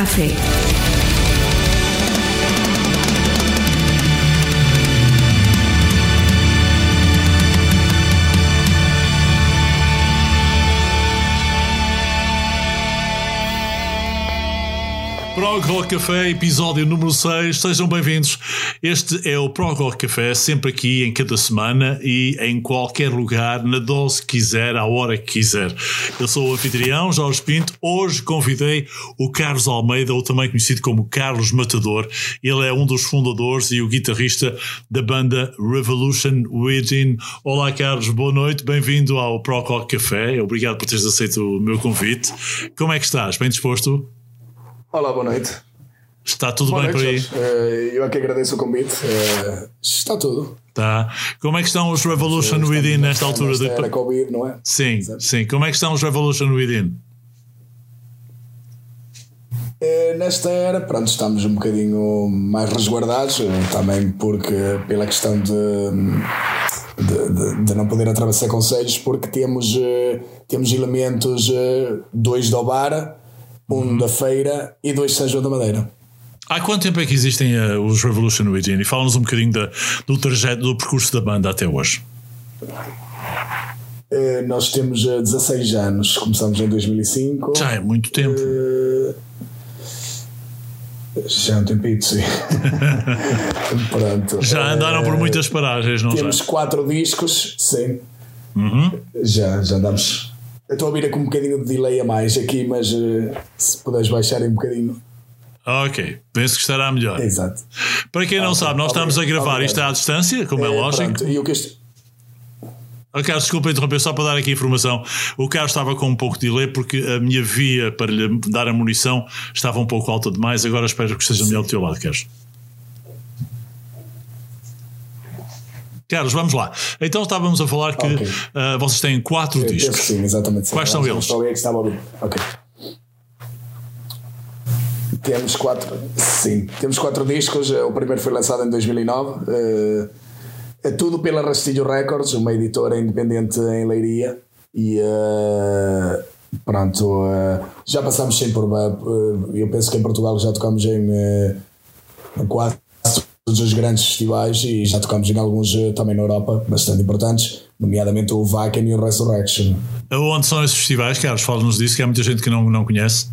Prog Rock Café. Prog Rock Café, episódio número 6. Sejam bem-vindos. Este é o Prog Rock Café, sempre aqui em cada semana e em qualquer lugar, na dose que quiser, à hora que quiser. Eu sou o anfitrião, Jorge Pinto. Hoje convidei o Carlos Almeida, ou também conhecido como Carlos Matador. Ele é um dos fundadores e o guitarrista da banda Revolution Within. Olá, Carlos, boa noite, bem-vindo ao Prog Rock Café. Obrigado por teres aceito o meu convite. Como é que estás? Bem disposto? Olá, boa noite. Está tudo boa bem noite, por aí? Uh, eu aqui agradeço o convite. Uh, está tudo. Tá. Como é que estão os Revolution Estamos Within nesta altura? nesta de- era Covid, não é? Sim, Exato. sim. Como é que estão os Revolution Within? Uh, nesta era, pronto, estamos um bocadinho mais resguardados, também porque pela questão de, de, de- de não poder atravessar conselhos, porque temos, uh, temos elementos, uh, dois da Obara, um da Feira e dois de São João da Madeira. Há quanto tempo é que existem eh, os Revolution Within? E fala-nos um bocadinho da- do trajeto, do percurso da banda até hoje. Uh, nós temos uh, 16 anos, começamos em 2005. Já é muito tempo. Eh, Já é um tempito, sim. Pronto. Já andaram por Eh, muitas paragens, não já? Temos quatro discos, sim. Uhum. Já, já andamos. Eu estou a ouvir com um bocadinho de delay a mais aqui, mas eh, se puderes baixar um bocadinho. Ok, penso que estará melhor. Exato. Para quem não Ok, sabe, nós estamos a gravar obrigado. isto à distância, como é, Eh, lógico. pronto, E o que este. Oh, Carlos, desculpa interromper, só para dar aqui informação. O Carlos estava com um pouco de delay porque a minha via para lhe dar a munição estava um pouco alta demais. Agora espero que esteja melhor do teu lado, Carlos. Carlos, vamos lá. Então estávamos a falar que Ok. ah, vocês têm quatro eu discos. sim, exatamente. sim. Quais são eles? Só é que estava a ouvir. Ok. Temos quatro. Sim, temos quatro discos. O primeiro foi lançado em 2009. eh, É tudo pela Rastilho Records, uma editora independente em Leiria. E eh, pronto, eh, já passámos sempre por. eu penso que em Portugal já tocamos em, em quase todos os grandes festivais e já tocamos em alguns eh, também na Europa, bastante importantes, nomeadamente o Wacken e o Resurrection. Onde são esses festivais, Carlos? Fala-nos disso, que há muita gente que não, não conhece.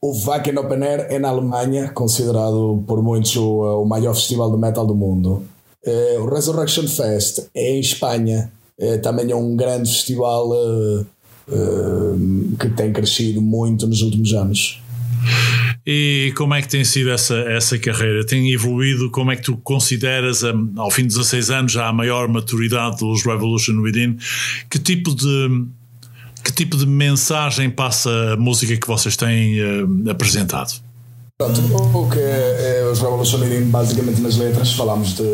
O Wacken Open Air é na Alemanha, considerado por muitos o, o maior festival de metal do mundo. Eh, o Resurrection Fest é em Espanha, eh, também é um grande festival eh, eh, que tem crescido muito nos últimos anos. E como é que tem sido essa, essa carreira? Tem evoluído? Como é que tu consideras, hum, ao fim de 16 anos, já a maior maturidade dos Revolution Within? Que tipo de, que tipo de mensagem passa a música que vocês têm hum, apresentado? Pronto, o que é os Revolution Within, basicamente nas letras, falamos de,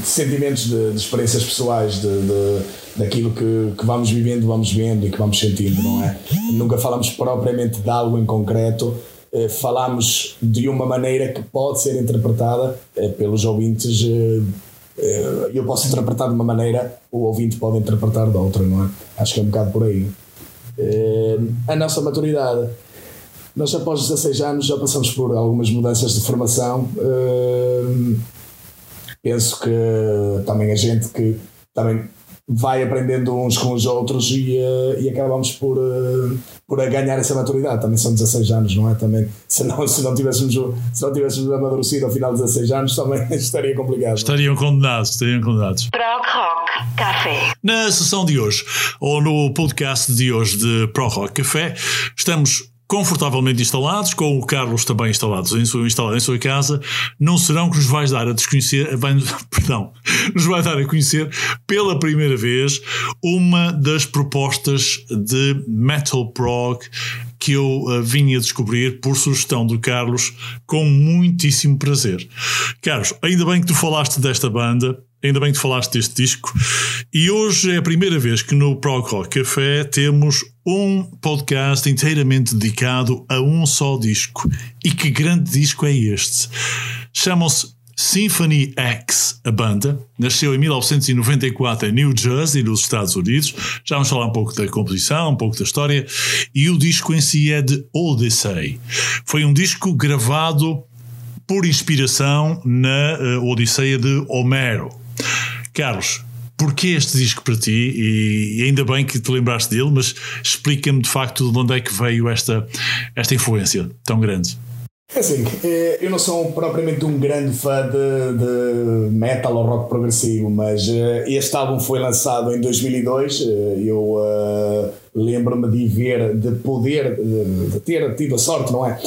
de sentimentos, de, de experiências pessoais, de, de- daquilo que, que vamos vivendo, vamos vendo e que vamos sentindo, não é? Nunca falamos propriamente de algo em concreto, eh, falamos de uma maneira que pode ser interpretada eh, pelos ouvintes. eh, eu posso interpretar de uma maneira, o ouvinte pode interpretar de outra, não é? Acho que é um bocado por aí. A nossa maturidade. Nós, após 16 anos, já passamos por algumas mudanças de formação. Penso que também a gente que também vai aprendendo uns com os outros e, e acabamos por, por ganhar essa maturidade. Também são 16 anos, não é? Também, se, não, se, não tivéssemos, se não tivéssemos amadurecido ao final de 16 anos, também estaria complicado. Estariam condenados, estariam condenados. Prog Rock Café. Na sessão de hoje, ou no podcast de hoje de Pro Rock Café, estamos confortavelmente instalados, com o Carlos também instalados em sua, instalado em sua casa, não serão que nos vais dar a desconhecer, vai, perdão, nos vai dar a conhecer pela primeira vez uma das propostas de Metal Prog que eu uh, vim a descobrir por sugestão do Carlos com muitíssimo prazer. Carlos, ainda bem que tu falaste desta banda, ainda bem que tu falaste deste disco, e hoje é a primeira vez que no Prog Rock Café temos um podcast inteiramente dedicado a um só disco. E que grande disco é este? Chamam-se Symphony X, a banda, nasceu em 1994 em New Jersey, nos Estados Unidos. Já vamos falar um pouco da composição, um pouco da história. E o disco em si é de Odyssey. Foi um disco gravado por inspiração na uh, Odisseia de Homero. Carlos, porquê este disco para ti? E, ainda bem que te lembraste dele, mas explica-me de facto de onde é que veio esta, esta influência tão grande. É assim, eh, eu não sou propriamente um grande fã de, de metal ou rock progressivo, mas eh, este álbum foi lançado em 2002. Eh, eu uh, lembro-me de ver, de poder, de ter tido a sorte, não é?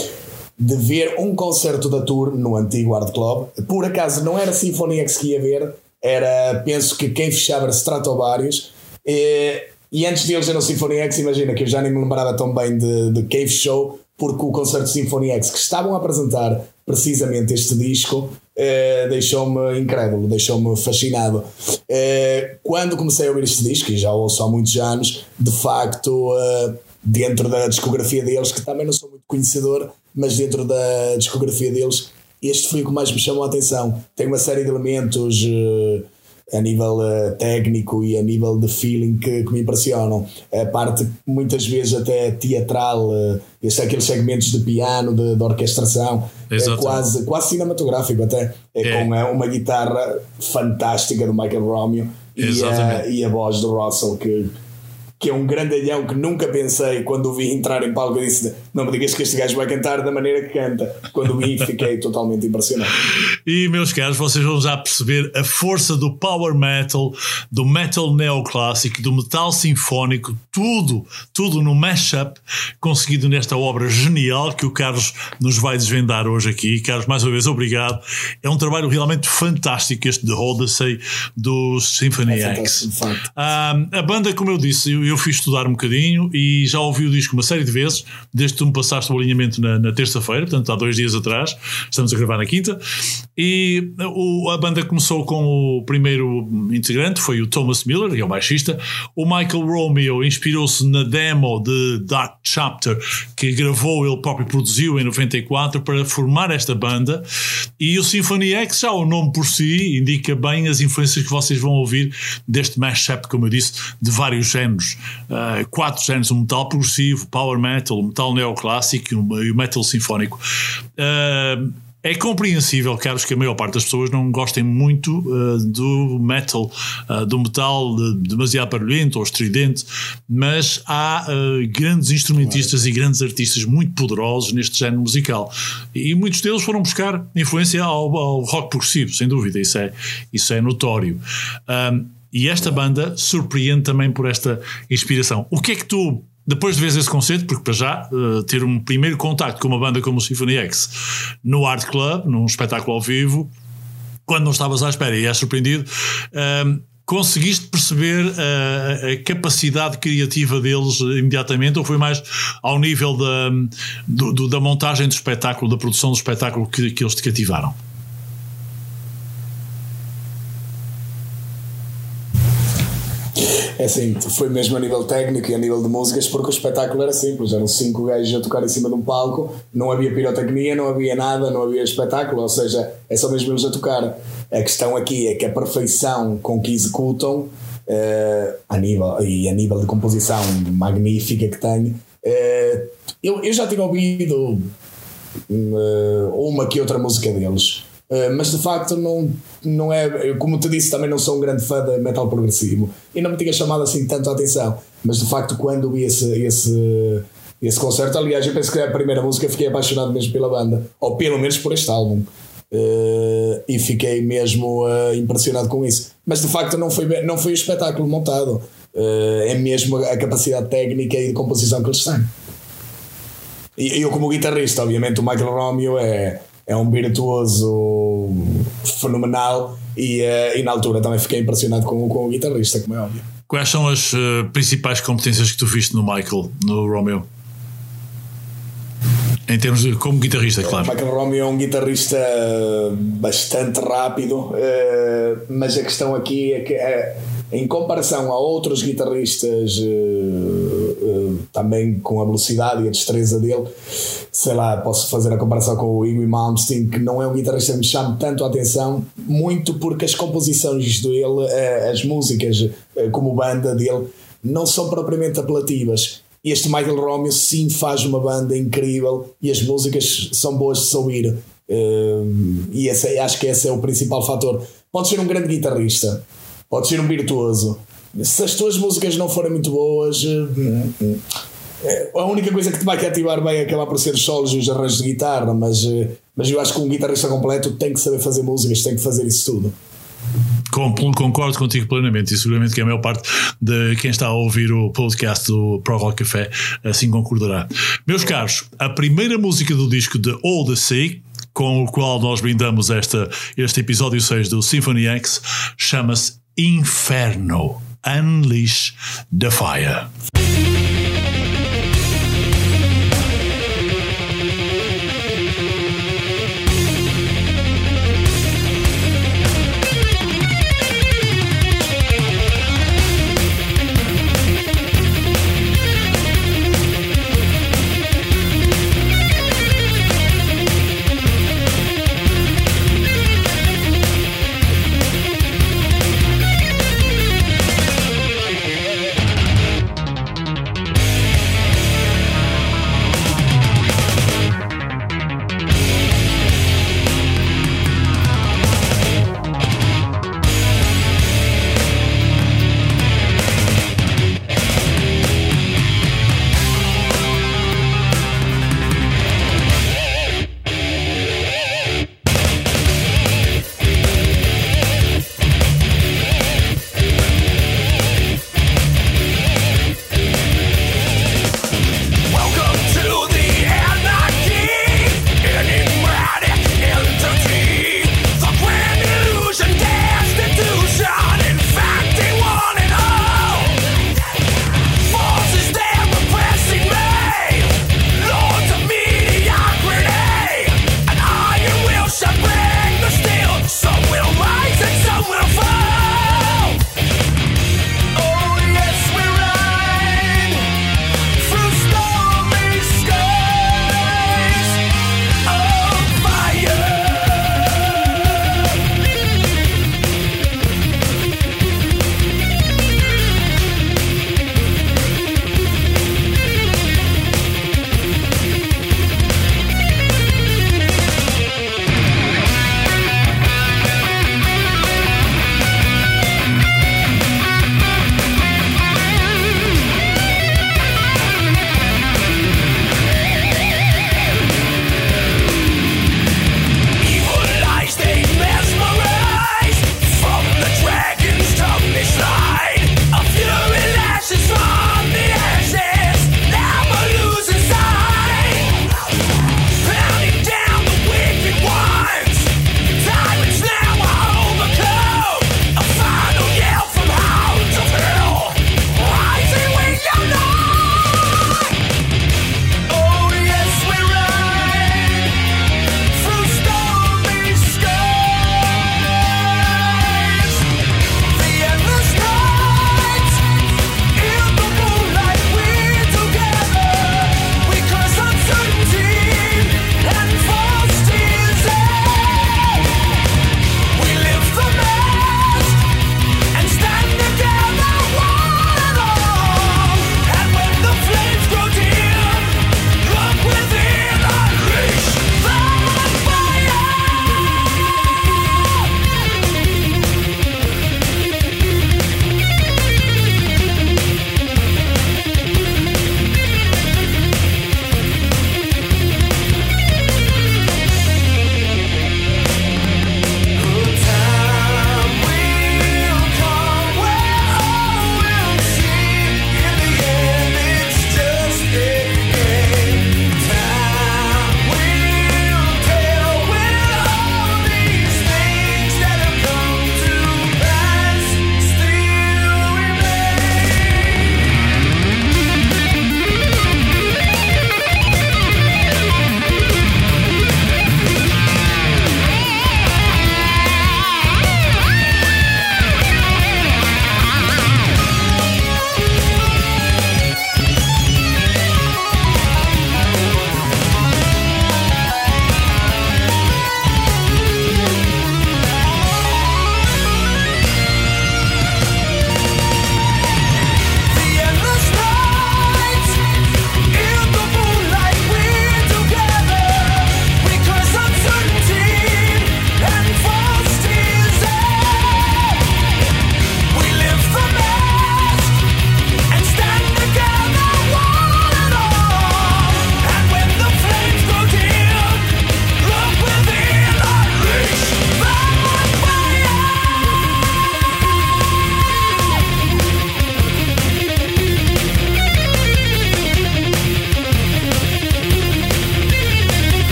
De ver um concerto da Tour no antigo Art Club. Por acaso não era Symphony X que ia ver, era, penso que quem fechava era Stratovarius. E, e antes deles era o Symphony X, imagina que eu já nem me lembrava tão bem de, de Cave Show porque o concerto Symphony X que estavam a apresentar precisamente este disco eh, deixou-me incrédulo, deixou-me fascinado. Eh, quando comecei a ouvir este disco, e já ouço há muitos anos, de facto, eh, dentro da discografia deles, que também não sou muito conhecedor, mas dentro da discografia deles, este foi o que mais me chamou a atenção. Tem uma série de elementos eh, a nível uh, técnico e a nível de feeling que, que, me impressionam. A parte muitas vezes até teatral, uh, este, aqueles segmentos de piano, de, de orquestração, é quase, quase cinematográfico até. É, é. com uh, uma guitarra fantástica do Michael Romeo e a, e a voz do Russell que que é um grandalhão que nunca pensei quando o vi entrar em palco. Eu disse: Não me digas que este gajo vai cantar da maneira que canta. Quando o vi, fiquei totalmente impressionado. E, meus caros, vocês vão já perceber a força do power metal, do metal neoclássico, do metal sinfónico, tudo, tudo no mashup conseguido nesta obra genial que o Carlos nos vai desvendar hoje aqui. Carlos, mais uma vez, obrigado. É um trabalho realmente fantástico este de Odyssey do Symphony é X. Ah, a banda, como eu disse, eu eu fui estudar um bocadinho e já ouvi o disco uma série de vezes, desde que tu me passaste o alinhamento na, na terça-feira, portanto há dois dias atrás, estamos a gravar na quinta, e o, a banda começou com o primeiro integrante, foi o Thomas Miller, que é o baixista, o Michael Romeo inspirou-se na demo de Dark Chapter, que gravou, ele próprio produziu em 94 para formar esta banda, e o Symphony X, já o nome por si, indica bem as influências que vocês vão ouvir deste mashup, como eu disse, de vários géneros uh, quatro géneros: o metal progressivo, power metal, metal neoclássico e o metal sinfónico. Uh, é compreensível, caros, que a maior parte das pessoas não gostem muito uh, do metal, uh, do metal de, demasiado barulhento ou estridente, mas há uh, grandes instrumentistas claro. e grandes artistas muito poderosos neste género musical. E muitos deles foram buscar influência ao, ao rock progressivo, sem dúvida, isso é, isso é notório. E esta banda surpreende também por esta inspiração. O que é que tu, depois de ver esse concerto, porque para já uh, ter um primeiro contacto com uma banda como o Symphony X no Art Club, num espetáculo ao vivo, quando não estavas à espera e és surpreendido, uh, conseguiste perceber uh, a capacidade criativa deles imediatamente ou foi mais ao nível da, do, da montagem do espetáculo, da produção do espetáculo que, que eles te cativaram? É assim, foi mesmo a nível técnico e a nível de músicas, porque o espetáculo era simples, eram cinco gajos a tocar em cima de um palco, não havia pirotecnia, não havia nada, não havia espetáculo, ou seja, é só mesmo eles a tocar. A questão aqui é que a perfeição com que executam, uh, a nível, e a nível de composição magnífica que tem, uh, eu, eu já tinha ouvido uh, uma que outra música deles. Uh, mas de facto não, não é, como te disse, também não sou um grande fã de metal progressivo e não me tinha chamado assim tanto a atenção. Mas de facto, quando vi esse, esse, esse concerto, aliás, eu penso que é a primeira música fiquei apaixonado mesmo pela banda, ou pelo menos por este álbum. Uh, e fiquei mesmo uh, impressionado com isso. Mas de facto, não foi, não foi o espetáculo montado, é mesmo a capacidade técnica e de composição que eles têm. E eu, como guitarrista, obviamente, o Michael Romeo é é um virtuoso fenomenal e, uh, e na altura também fiquei impressionado com, com o guitarrista, como é óbvio. Quais são as uh, principais competências que tu viste no Michael, no Romeo? Em termos de como guitarrista, claro. O Michael Romeo é um guitarrista bastante rápido, uh, mas a questão aqui é que, em comparação a outros guitarristas também com a velocidade e a destreza dele, sei lá, posso fazer a comparação com o Iggy Malmsteen, que não é um guitarrista que me chama tanto a atenção, muito porque as composições dele, eh, as músicas eh, como banda dele, não são propriamente apelativas. Este Michael Romeo sim faz uma banda incrível e as músicas são boas de se ouvir. Eh, e esse, acho que esse é o principal fator. Pode ser um grande guitarrista, pode ser um virtuoso, se as tuas músicas não forem muito boas, eh, eh, a única coisa que te vai cativar bem é acabar por ser os solos e os arranjos de guitarra, mas, eh, mas eu acho que um guitarrista completo tem que saber fazer músicas, tem que fazer isso tudo. Concordo contigo plenamente e seguramente que a maior parte de quem está a ouvir o podcast do Pro Rock Café assim concordará. Meus caros, a primeira música do disco de All the Sea, com o qual nós brindamos esta, este episódio 6 do Symphony X, chama-se Inferno. Unleash the fire.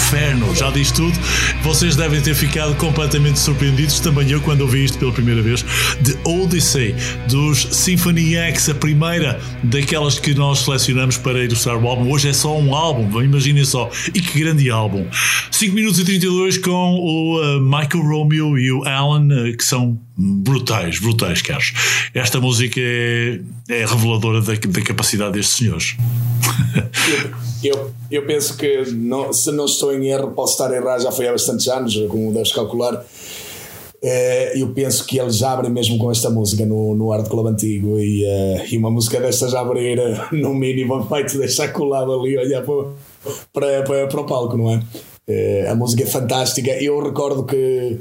Inferno, já diz tudo. Vocês devem ter ficado completamente surpreendidos, também eu, quando ouvi isto pela primeira vez. The Odyssey dos Symphony X, a primeira daquelas que nós selecionamos para ilustrar o álbum. Hoje é só um álbum, imaginem só. E que grande álbum! 5 minutos e 32 com o uh, Michael Romeo e o Alan, uh, que são brutais, brutais, caros. Esta música é, é reveladora da, da capacidade destes senhores. eu, eu, penso que, não, se não estou em erro, posso estar errado, já foi há bastantes anos, como deves calcular. Eh, eu penso que eles abrem mesmo com esta música no, no Art Club Antigo e, uh, e uma música destas a abrir uh, no mínimo vai-te deixar colado ali olhar para, para, para, para o palco, não é? A música é fantástica. Eu recordo que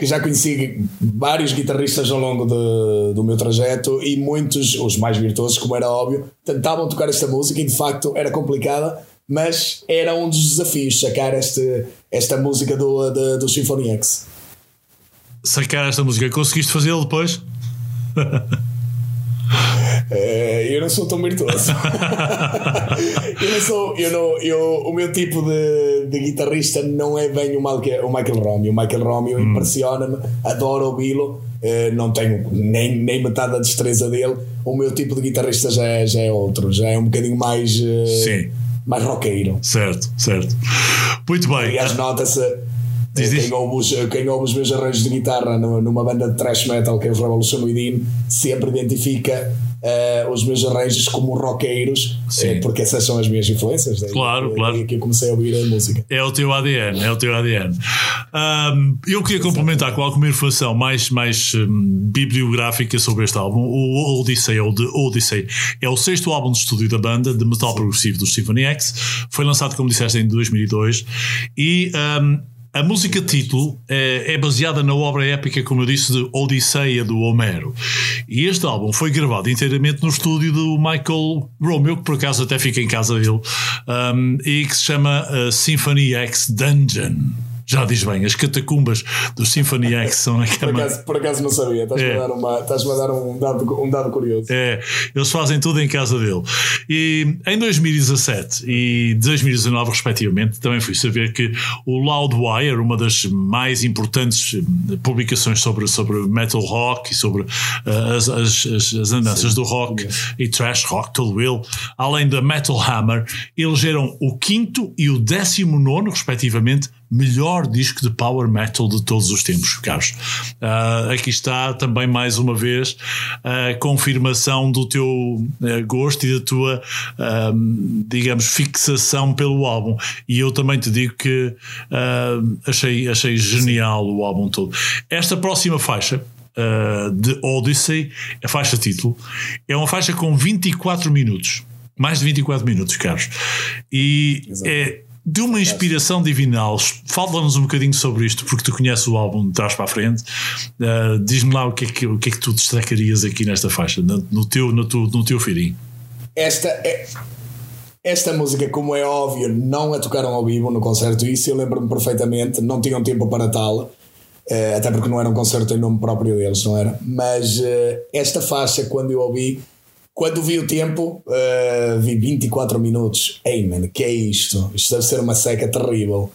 que já conheci vários guitarristas ao longo de, do meu trajeto e muitos, os mais virtuosos, como era óbvio, tentavam tocar esta música e de facto era complicada, mas era um dos desafios sacar este, esta música do, do, do Symphony X. Sacar esta música, conseguiste fazê-lo depois? É, eu não sou tão virtuoso. eu não sou. Eu não, eu, o meu tipo de, de guitarrista não é bem o Michael, o Michael Romeo. O Michael Romeo hum. impressiona-me, adoro ouvi-lo. Uh, não tenho nem, nem metade da destreza dele. O meu tipo de guitarrista já é, já é outro, já é um bocadinho mais. Uh, Sim. Mais roqueiro. Certo, certo. Muito bem. Aliás, nota-se. Quem ouve, os, quem ouve os meus arranjos de guitarra numa banda de thrash metal que é o Revolution Within sempre identifica uh, os meus arranjos como roqueiros, uh, porque essas são as minhas influências. Daí, claro, claro. que eu comecei a ouvir a música. É o teu ADN, é o teu ADN. Um, eu queria complementar com alguma informação mais, mais um, bibliográfica sobre este álbum. O Odyssey, ou The Odyssey, é o sexto álbum de estúdio da banda de metal progressivo do Symphony X. Foi lançado, como disseste, em 2002 e um, a música título é, é, baseada na obra épica, como eu disse, de Odisseia do Homero. E este álbum foi gravado inteiramente no estúdio do Michael Romeo, que por acaso até fica em casa dele, um, e que se chama uh, Symphony X Dungeon. Já diz bem, as catacumbas do Symphony X são aquela. Por acaso, por acaso não sabia, estás-me é. a dar, uma, estás a dar um, dado, um dado curioso. É, eles fazem tudo em casa dele. E em 2017 e 2019, respectivamente, também fui saber que o Loudwire, uma das mais importantes eh, publicações sobre, sobre metal rock e sobre uh, as, as, as, andanças Sim. do rock Sim. e trash rock, todo ele, além da Metal Hammer, elegeram o quinto e o décimo nono, respectivamente, melhor disco de power metal de todos os tempos, caros. Uh, aqui está também mais uma vez a confirmação do teu uh, gosto e da tua, uh, digamos, fixação pelo álbum. E eu também te digo que achei, achei genial o álbum todo. Esta próxima faixa. de Odyssey, a faixa título, é uma faixa com 24 minutos, mais de 24 minutos, caros, e Exato. é de uma inspiração divinal. Fala-nos um bocadinho sobre isto, porque tu conheces o álbum de trás para a frente. Uh, Diz-me lá o que, é que, o que é que tu destacarias aqui nesta faixa, no, no teu, no, teu, no teu feeling. Esta é. Esta música, como é óbvio, não a tocaram ao vivo no concerto, isso eu lembro-me perfeitamente, não tinham tempo para tal, uh, até porque não era um concerto em nome próprio deles, não era? Mas uh, esta faixa, quando eu ouvi, quando vi o tempo, uh, vi 24 minutos. Ei, mano, que é isto? Isto deve ser uma seca terrível.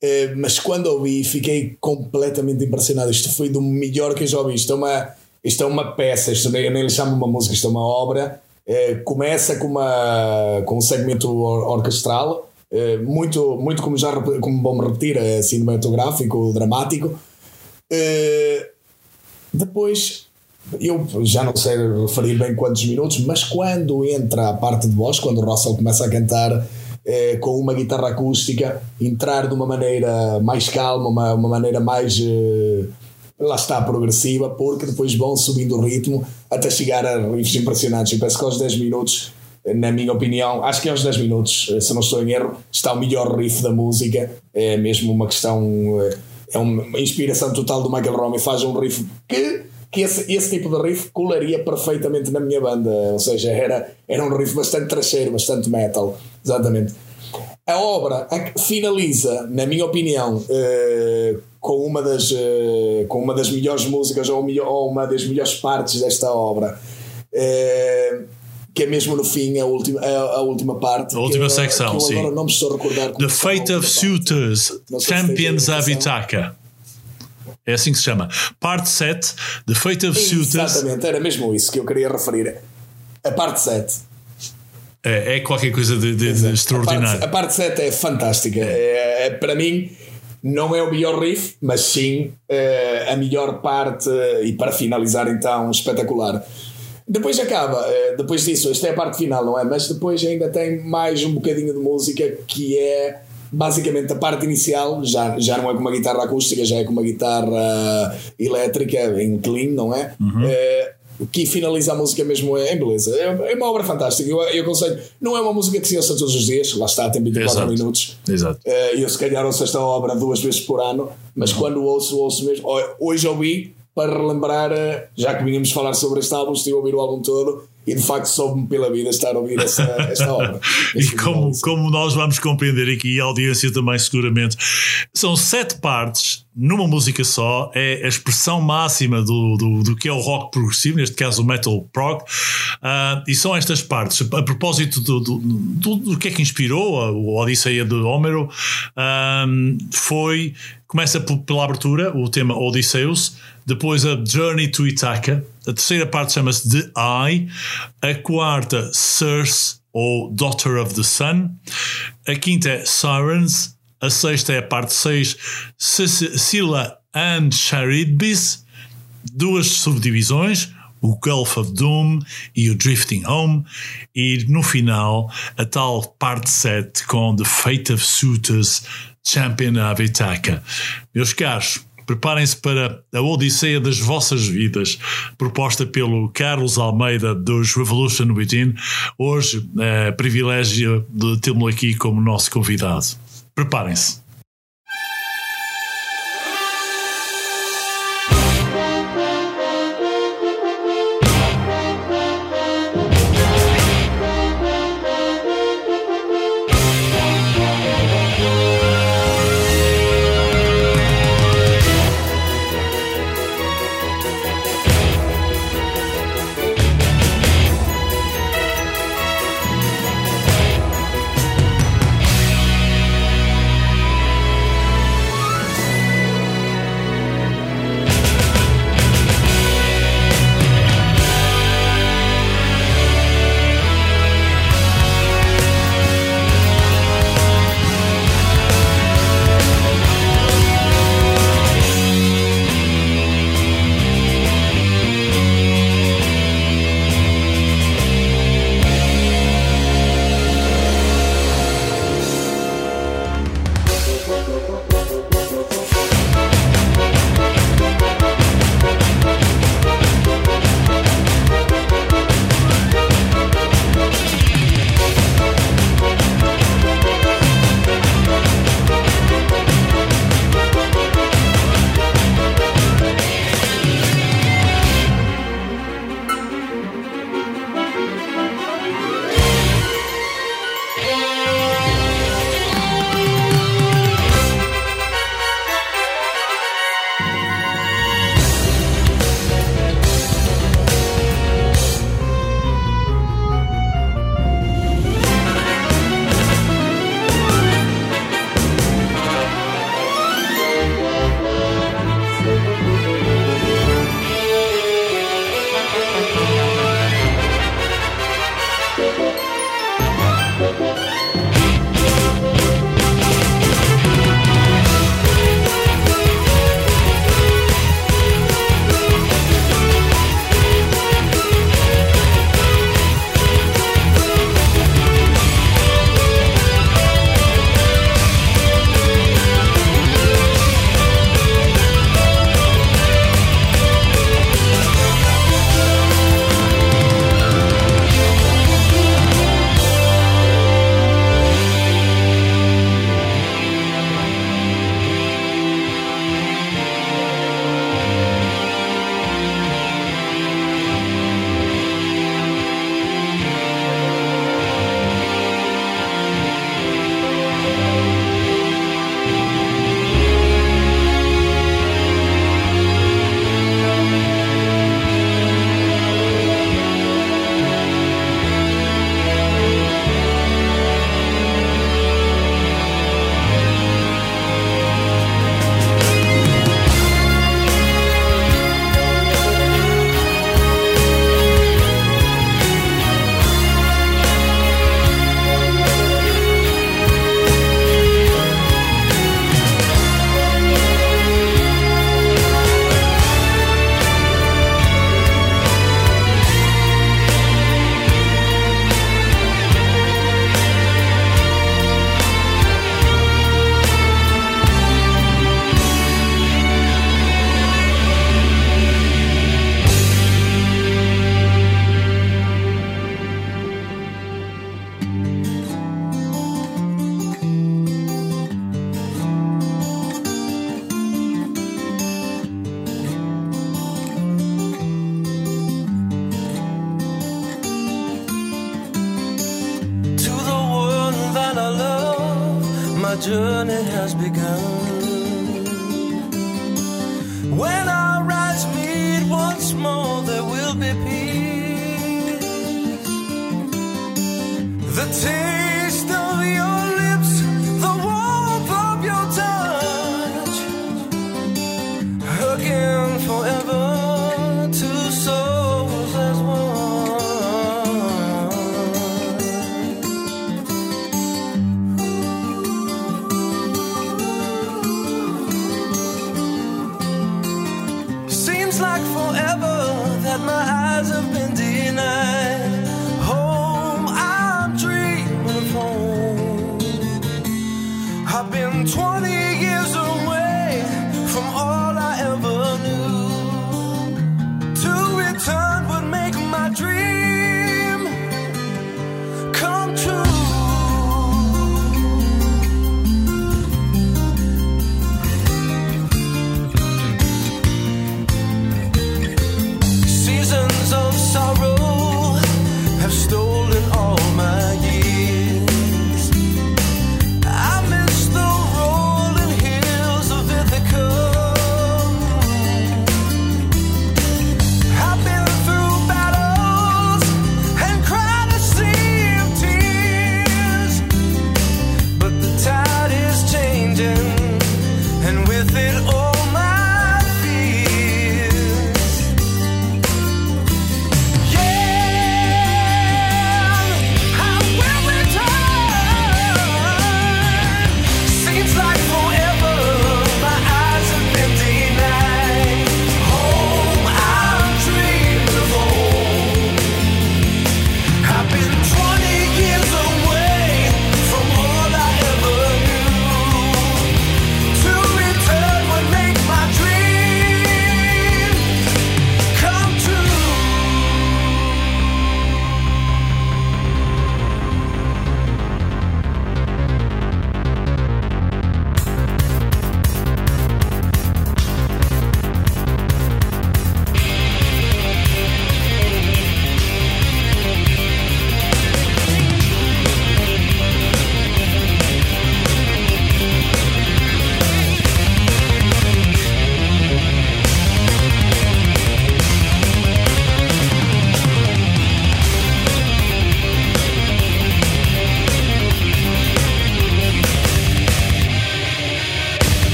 Uh, mas quando ouvi, fiquei completamente impressionado. Isto foi do melhor que eu já ouvi. Isto é uma, isto é uma peça, isto eu nem lhe chamo uma música, isto é uma obra. Uh, começa com, uma, com um segmento or orquestral, muito, muito como já como vamos repetir, cinematográfico, dramático. depois eu já não sei referir bem quantos minutos, mas quando entra a parte de voz, quando o Russell começa a cantar eh, com uma guitarra acústica, entrar de uma maneira mais calma, uma, uma maneira mais. Eh, lá está, progressiva, porque depois vão subindo o ritmo até chegar a riffs impressionantes. E penso que aos 10 minutos, na minha opinião, acho que aos 10 minutos, eh, se não estou em erro, está o melhor riff da música. É mesmo uma questão. Eh, é uma inspiração total do Michael Romney. Faz um riff que que esse, esse tipo de riff colaria perfeitamente na minha banda. Ou seja, era, era um riff bastante tracheiro, bastante metal. Exatamente. A obra finaliza, na minha opinião, uh, com, uma das, uh, com uma das melhores músicas ou, ou, uma das melhores partes desta obra. Uh, que é mesmo no fim a última, a, a última parte. A última secção, eu sim. Agora não me estou a recordar. The Fate of. Suitors, Champions tens a of indicação. Ithaca. É assim que se chama. Parte 7, The Fate of Suitors. Exatamente, era mesmo isso que eu queria referir. A parte 7. É, é qualquer coisa de, de- de A extraordinário. parte, a parte 7 é fantástica. É, é, para mim, não é o melhor riff, mas sim é, a melhor parte e para finalizar, então, espetacular. Depois acaba, é, depois disso, esta é a parte final, não é? Mas depois ainda tem mais um bocadinho de música que é basicamente a parte inicial, já, já não é com uma guitarra acústica, já é com uma guitarra elétrica em clean, não é? É, que finaliza a música mesmo em beleza. É, é uma obra fantástica. Eu, eu aconselho, não é uma música que se ouça todos os dias, lá está, tem 24 Exato. minutos. Exato. Eh, eu se calhar ouço esta obra duas vezes por ano, mas quando ouço, ouço mesmo. Ho- Hoje ouvi para relembrar, eh, já que vínhamos falar sobre este álbum, estive a ouvir o álbum todo e de facto soube-me pela vida estar a ouvir essa, esta obra. E como, como nós vamos compreender aqui, e a audiência também seguramente, são sete partes numa música só, é a expressão máxima do, do, do que é o rock progressivo, neste caso o metal prog, ah, e são estas partes. A propósito do, do, do, do que é que inspirou a, o Odisseia de Homero, ah, foi, começa pela abertura, o tema Odysseus, depois a Journey to Ithaca, a terceira parte chama-se The Eye, a quarta Circe, ou Daughter of the Sun, a quinta é Sirens, a sexta é a parte 6, Scylla and Charybdis, duas subdivisões, o Gulf of Doom e o Drifting Home, e no final a tal parte 7 com The Fate of Suitors, Champion of. Meus caros, preparem-se para a Odisseia das vossas vidas, proposta pelo Carlos Almeida dos Revolution Within. Hoje, é privilégio de tê-lo aqui como nosso convidado. Preparem-se.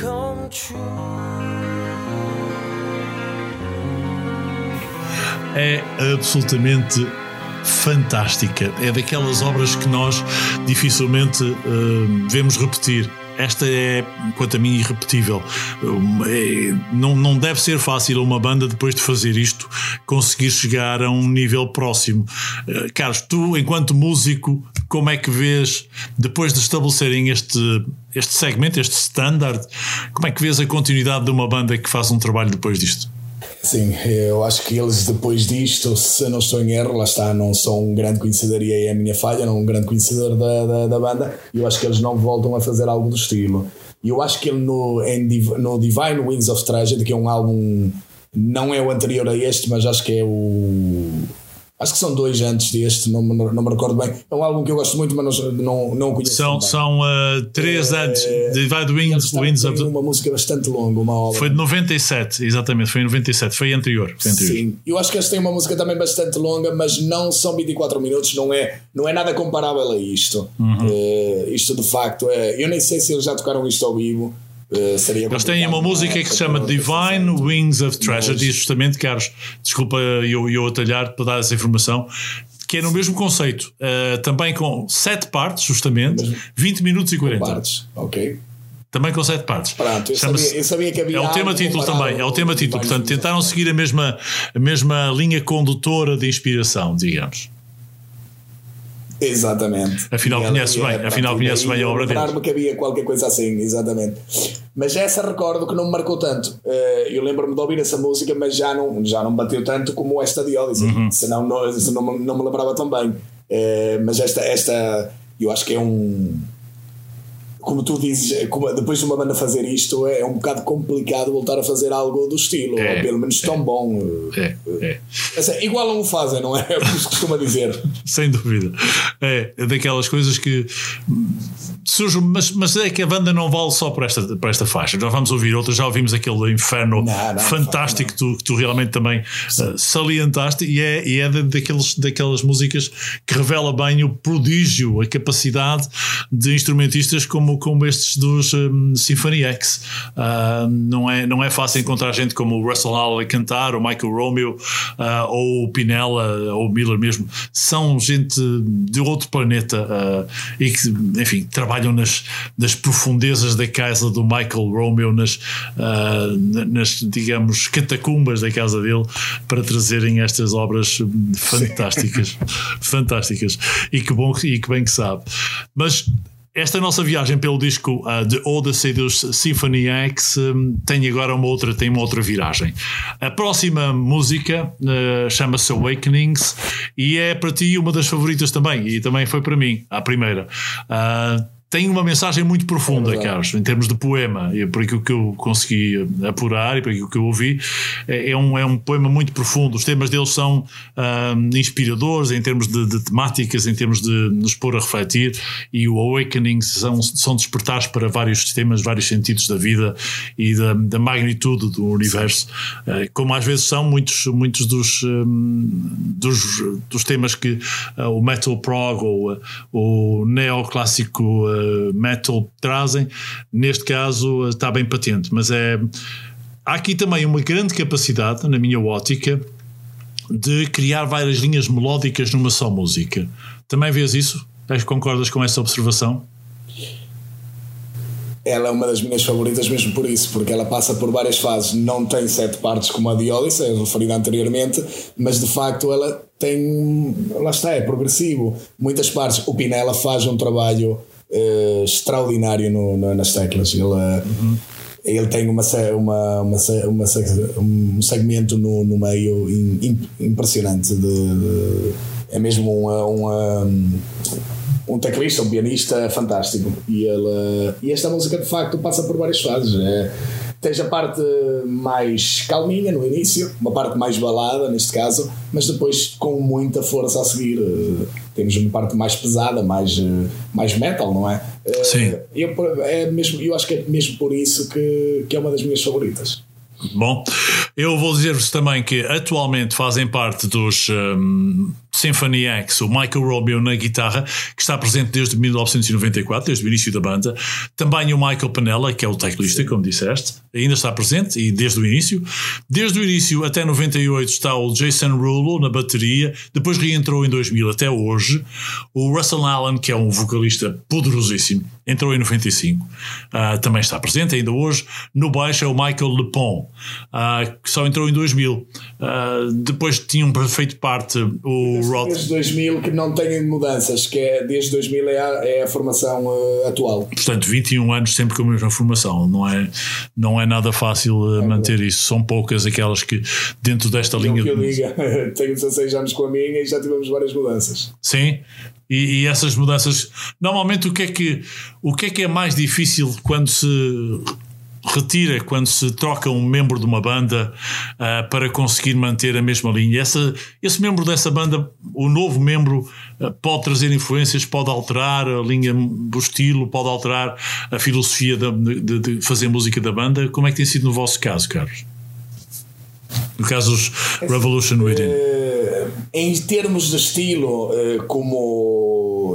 Come true. é absolutamente fantástica. É daquelas obras que nós dificilmente eh, vemos repetir. esta é, quanto a mim, irrepetível. É, não, não deve ser fácil uma banda, depois de fazer isto, conseguir chegar a um nível próximo. Eh, Carlos, tu, enquanto músico, como é que vês, depois de estabelecerem este, este segmento, este standard, como é que vês a continuidade de uma banda que faz um trabalho depois disto? Sim, eu acho que eles depois disto, se não estou em erro, lá está, não sou um grande conhecedor e aí é a minha falha, não um grande conhecedor da, da, da banda, eu acho que eles não voltam a fazer algo do estilo. E eu acho que ele no, em, no Divine Wings of Tragedy, que é um álbum, não é o anterior a este, mas acho que é o Acho que são dois antes deste, não me, não me recordo bem. É um álbum que eu gosto muito, mas não, não, não conheço. São, são uh, três É, antes. Divide Winds, Winds of Tem the... uma música bastante longa, uma obra. Foi de 97, exatamente, foi em 97, foi anterior. Foi anterior. Sim, eu acho que eles têm uma música também bastante longa, mas não são 24 minutos, não é, não é nada comparável a isto. Uhum. Eh, isto de facto é. Eu nem sei se eles já tocaram isto ao vivo. Eh, Eles têm uma complicado, música é? que se chama Divine Wings of Tragedy, Mas- justamente, Carlos. Desculpa eu, eu atalhar para dar essa informação. Que é no mesmo conceito, uh, também com sete partes, justamente, 20 minutos e 40. Partes, ok. Também com sete partes. Pronto, eu sabia, eu sabia que havia. É o tema título também, é o tema título. Portanto, tentaram seguir a mesma, a mesma linha condutora de inspiração, digamos. Exatamente. Afinal e bem, afinal pronto, conheces e bem a obra deles. lembrar-me que havia qualquer coisa assim, exatamente. Mas essa recordo que não me marcou tanto. Eh, Eu lembro-me de ouvir essa música, mas já não, já não bateu tanto como esta de Odyssey. Uhum. Senão não, não, me- não me lembrava tão bem. Eh, Mas esta, esta, eu acho que é um. Como tu dizes, é como- depois de uma banda fazer isto, é um bocado complicado voltar a fazer algo do estilo, É, ou pelo menos tão bom. É, é. Assim, igual não o fazem, não é? É o que se costuma dizer. Sem dúvida. É, é daquelas coisas que surge, mas, mas é que a banda não vale só por esta, por esta faixa. Já vamos ouvir outras, já ouvimos aquele inferno Não, não, fantástico que tu, que tu realmente também uh, salientaste, e é, e é da- daqueles, daquelas músicas que revela bem o prodígio, a capacidade de instrumentistas como, como estes dos um, Symphony X. Uh, não, é, não é fácil encontrar gente como o Russell Hall a cantar, o Michael Romeo, uh, ou o Pinella, ou o Miller mesmo. São gente de outro planeta uh, e que, enfim, trabalham nas, nas profundezas da casa do Michael Romeo, nas, uh, nas digamos, catacumbas da casa dele, para trazerem estas obras fantásticas. fantásticas. E que bom e que bem que sabe. Mas esta nossa viagem pelo disco uh, The Odyssey dos Symphony X um, tem agora uma outra, tem uma outra viragem. A próxima música uh, chama-se Awakenings e é para ti uma das favoritas também, e também foi para mim, a primeira. Uh, tem uma mensagem muito profunda, verdade. Carlos, em termos de poema, e por aquilo que eu consegui apurar e por aquilo que eu ouvi, é, é um, é um poema muito profundo. Os temas deles são ah, inspiradores em termos de, de temáticas, em termos de nos pôr a refletir, e o Awakening são, são despertares para vários sistemas, vários sentidos da vida e da, da magnitude do universo, Ah, como às vezes são muitos, muitos dos, hum, dos, dos temas que ah, o metal prog ou o neoclássico metal trazem, neste caso está bem patente, mas é. Há aqui também uma grande capacidade, na minha ótica, de criar várias linhas melódicas numa só música. Também vês isso? Concordas com essa observação? Ela é uma das minhas favoritas mesmo por isso, porque ela passa por várias fases. Não tem sete partes como a de Odyssey, referida anteriormente, mas de facto ela tem. Lá está, é progressivo. Muitas partes. O Pinella faz um trabalho eh, extraordinário no- na- nas teclas. Ele, eh, ele tem uma, uma, uma, uma um segmento no, no meio im- impressionante. De, de- é mesmo uma- uma um teclista, um pianista fantástico. E, ele, e esta música de facto passa por várias fases. É, tens a parte mais calminha no início, uma parte mais balada neste caso, mas depois com muita força a seguir. Eh, Temos uma parte mais pesada, mais, eh, mais metal, não é? Eh, Sim. Eu, é mesmo, eu acho que é mesmo por isso que, que é uma das minhas favoritas. Bom, eu vou dizer-vos também que atualmente fazem parte dos, hum, Symphony X, o Michael Romeo na guitarra, que está presente desde 1994, desde o início da banda. Também o Michael Panella, que é o teclista, como disseste, ainda está presente e desde o início. Desde o início até 98 está o Jason Rulo na bateria, depois reentrou em 2000 até hoje. O Russell Allen, que é um vocalista poderosíssimo, entrou em 95, uh, também está presente ainda hoje. No baixo é o Michael Lepon, uh, que só entrou em 2000. Uh, depois tinham feito parte o Rod. Desde 2000 que não tem mudanças, que é desde 2000 é a, é a formação uh, atual. Portanto, 21 anos sempre com a mesma formação. Não é, não é nada fácil uh, manter isso. São poucas aquelas que, dentro desta É o linha. que eu diga, tenho 16 anos com a minha e já tivemos várias mudanças. Sim. E, e essas mudanças, normalmente o que é que o que é que é mais difícil quando se retira, quando se troca um membro de uma banda ah, para conseguir manter a mesma linha? Essa, esse membro dessa banda, o novo membro, ah, pode trazer influências, pode alterar a linha, o estilo, pode alterar a filosofia da- de, de fazer música da banda. Como é que tem sido no vosso caso, Carlos? No caso dos Revolution Within. Eh, em termos de estilo, eh, como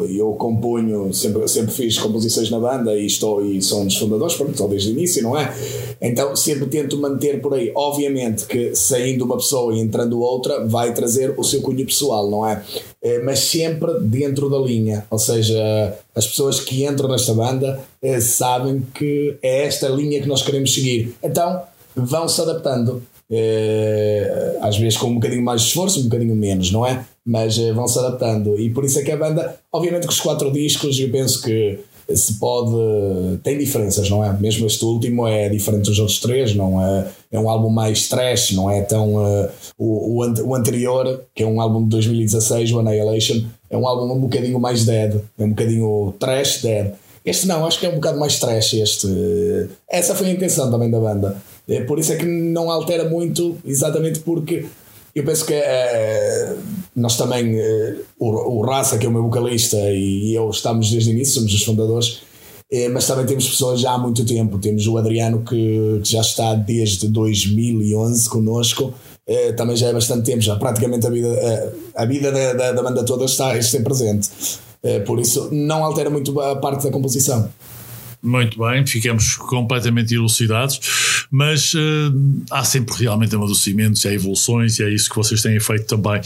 eu componho, sempre, sempre fiz composições na banda e estou e sou um dos fundadores, pronto, estou desde o início, não é? Então sempre tento manter por aí. Obviamente que saindo uma pessoa e entrando outra, vai trazer o seu cunho pessoal, não é? Eh, Mas sempre dentro da linha, ou seja, as pessoas que entram nesta banda eh, sabem que é esta linha que nós queremos seguir. Então vão se adaptando. Eh, às vezes com um bocadinho mais de esforço, um bocadinho menos, não é? Mas eh, vão se adaptando. E por isso é que a banda, obviamente, com os quatro discos, eu penso que se pode. Tem diferenças, não é? Mesmo este último é diferente dos outros três, não é? É um álbum mais trash, não é tão. eh, o, o, ante- o anterior, que é um álbum de 2016, o Annihilation, é um álbum um bocadinho mais dead, é um bocadinho trash dead. Este não, acho que é um bocado mais trash. Este. Essa foi a intenção também da banda. É, Por isso é que não altera muito, exatamente porque eu penso que eh, nós também, eh, o, o Raça, que é o meu vocalista, e eu estamos desde o início, somos os fundadores, mas também temos pessoas já há muito tempo. Temos o Adriano, que, que já está desde 2011 connosco. Também já é bastante tempo, já praticamente a vida, a vida da, da, da banda toda está, está presente. Por isso, não altera muito a parte da composição. Muito bem, ficamos completamente elucidados, mas eh, há sempre realmente amadurecimientos, e há evoluções, e é isso que vocês têm feito também.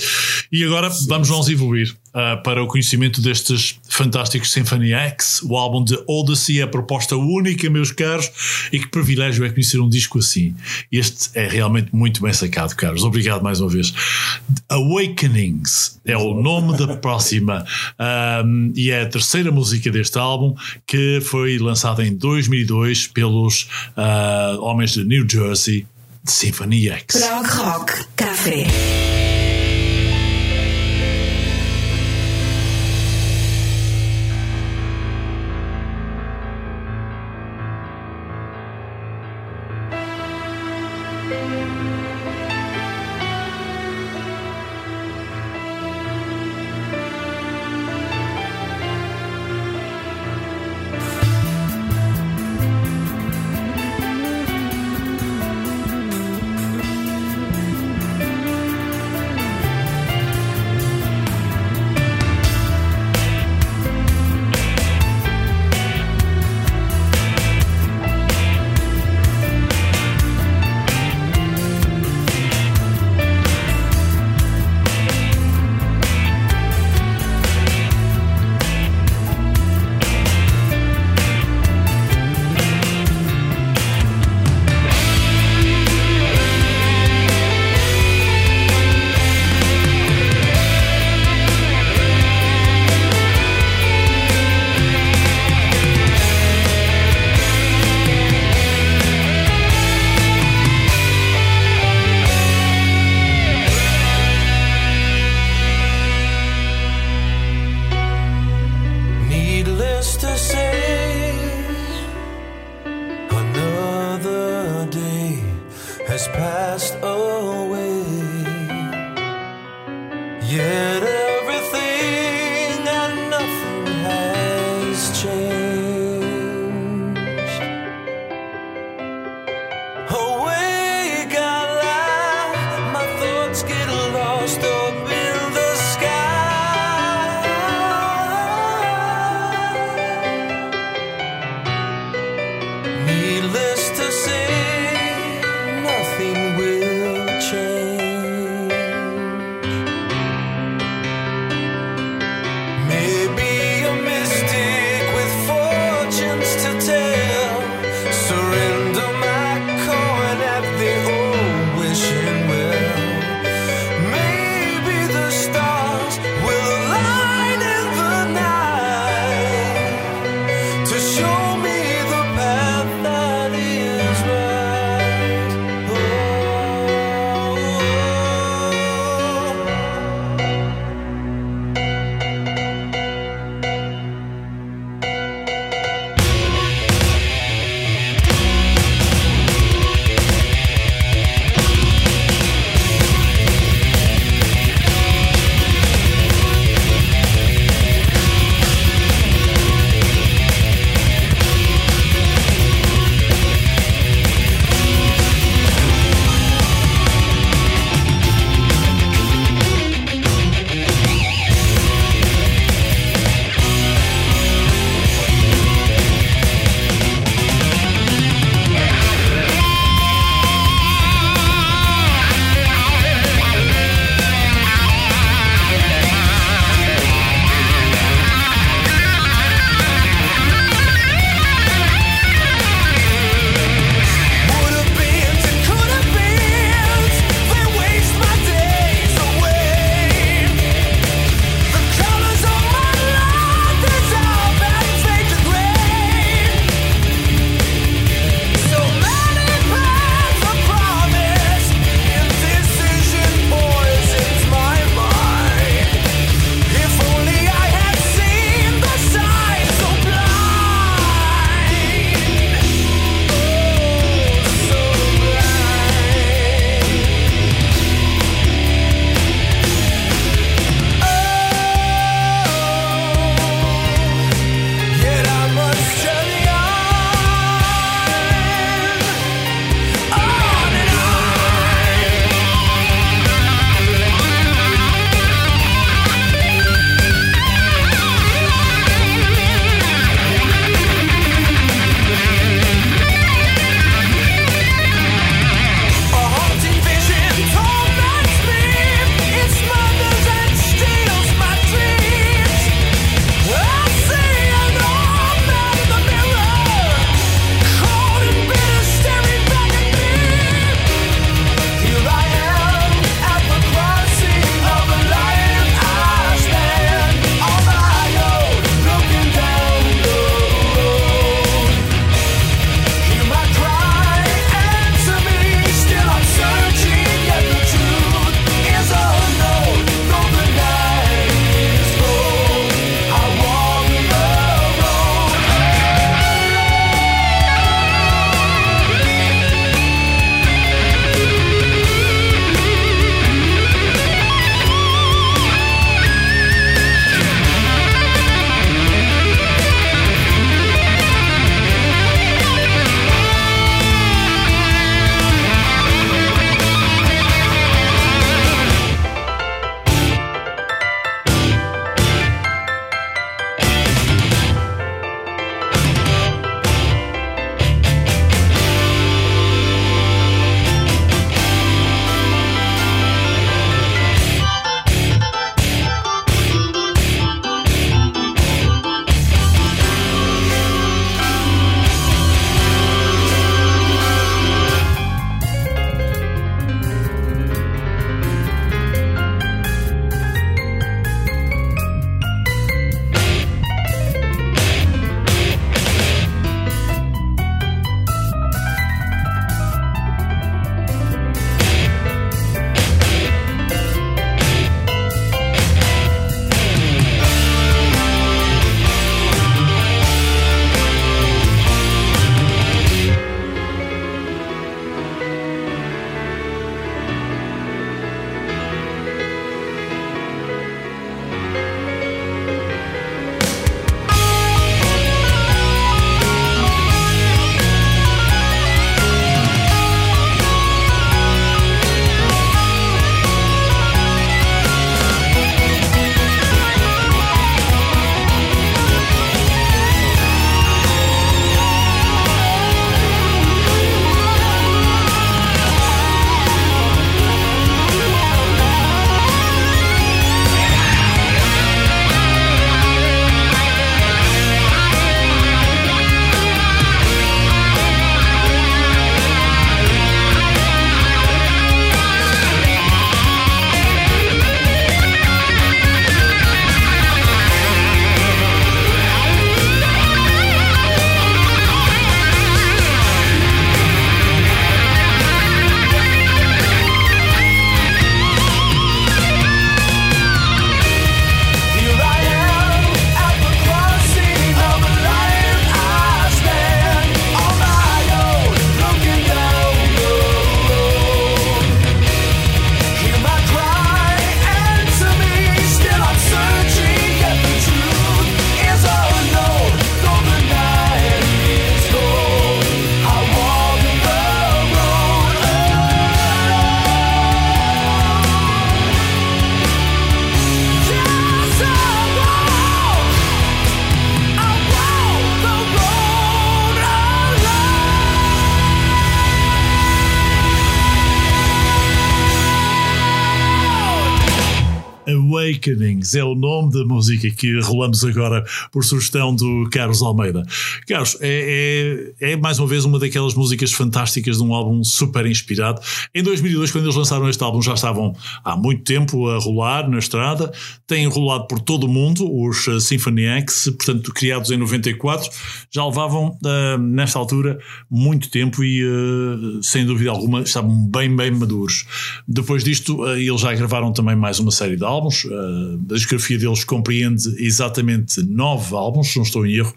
E agora vamos nós evoluir ah, para o conhecimento destes fantásticos Symphony X, o álbum de Odyssey, a proposta única, meus caros, e que privilégio é conhecer um disco assim. Este é realmente muito bem sacado, Carlos. Obrigado mais uma vez. Awakenings é o nome da próxima ahm, e é a terceira música deste álbum que foi lançada em 2002 pelos ah, homens de New Jersey, Symphony X. Prog Rock Café. Música que rolamos agora por sugestão do Carlos Almeida. Carlos, é, é, é, mais uma vez uma daquelas músicas fantásticas de um álbum super inspirado. Em 2002, quando eles lançaram este álbum, já estavam há muito tempo a rolar na estrada, têm rolado por todo o mundo, os uh, Symphony X, portanto, criados em 94, já levavam, uh, nesta altura, muito tempo e, uh, sem dúvida alguma, estavam bem, bem maduros. Depois disto, eles já gravaram também mais uma série de álbuns. a discografia deles compreende exatamente nove álbuns, se não estou em erro.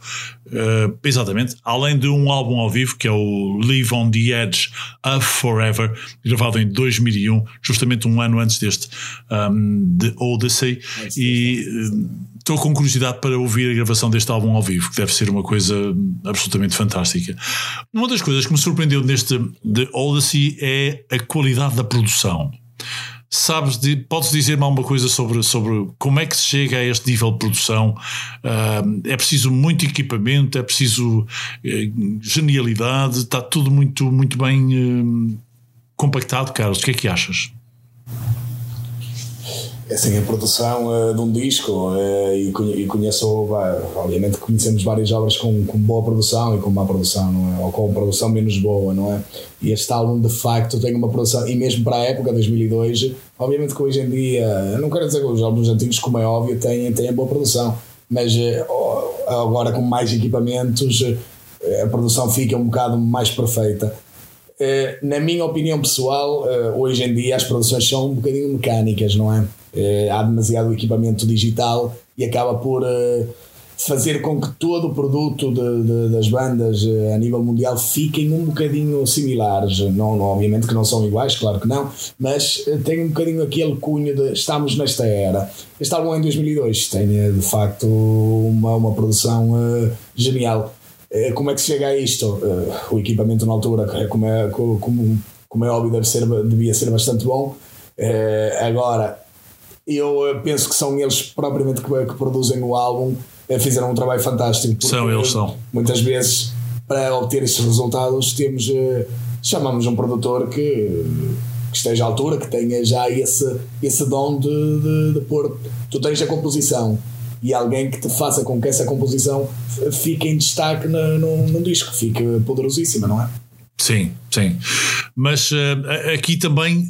exatamente. Além de um álbum ao vivo, que é o Live on the Edge of Forever, gravado em 2001, justamente um ano antes deste, um, The Odyssey. E estou com curiosidade para ouvir a gravação deste álbum ao vivo, que deve ser uma coisa absolutamente fantástica. Uma das coisas que me surpreendeu neste The Odyssey é a qualidade da produção. Sabes, de, podes dizer-me alguma coisa sobre, sobre como é que se chega a este nível de produção? Uh, é preciso muito equipamento, é preciso uh, genialidade, está tudo muito, muito bem uh, compactado, Carlos. O que é que achas? É assim, a produção uh, de um disco, uh, e, conheço, obviamente conhecemos várias obras com, com boa produção e com má produção, não é? Ou com produção menos boa, não é? E este álbum de facto tem uma produção, e mesmo para a época, 2002, obviamente que hoje em dia, não quero dizer que os álbuns antigos, como é óbvio, têm, têm boa produção, mas uh, agora com mais equipamentos, a produção fica um bocado mais perfeita. Na minha opinião pessoal, hoje em dia as produções são um bocadinho mecânicas, não é? Uh, há demasiado equipamento digital e acaba por uh, fazer com que todo o produto de, de, das bandas uh, a nível mundial fiquem um bocadinho similares. Não, não, obviamente que não são iguais, claro que não, mas tem um bocadinho aquele cunho de estamos nesta era. Este álbum em 2002 tem de facto uma, uma produção genial. Como é que se chega a isto? o equipamento na altura, como é, como, como é óbvio, deve ser, devia ser bastante bom. agora, eu eh, penso que são eles propriamente que, que produzem o álbum, eh, fizeram um trabalho fantástico. São eles, são. Muitas vezes, para obter estes resultados, temos, eh, chamamos um produtor que, que esteja à altura, que tenha já esse, esse dom de, de, de pôr. Tu tens a composição e alguém que te faça com que essa composição fique em destaque no, no, no disco, fique poderosíssima, não é? Sim, sim. Mas uh, aqui também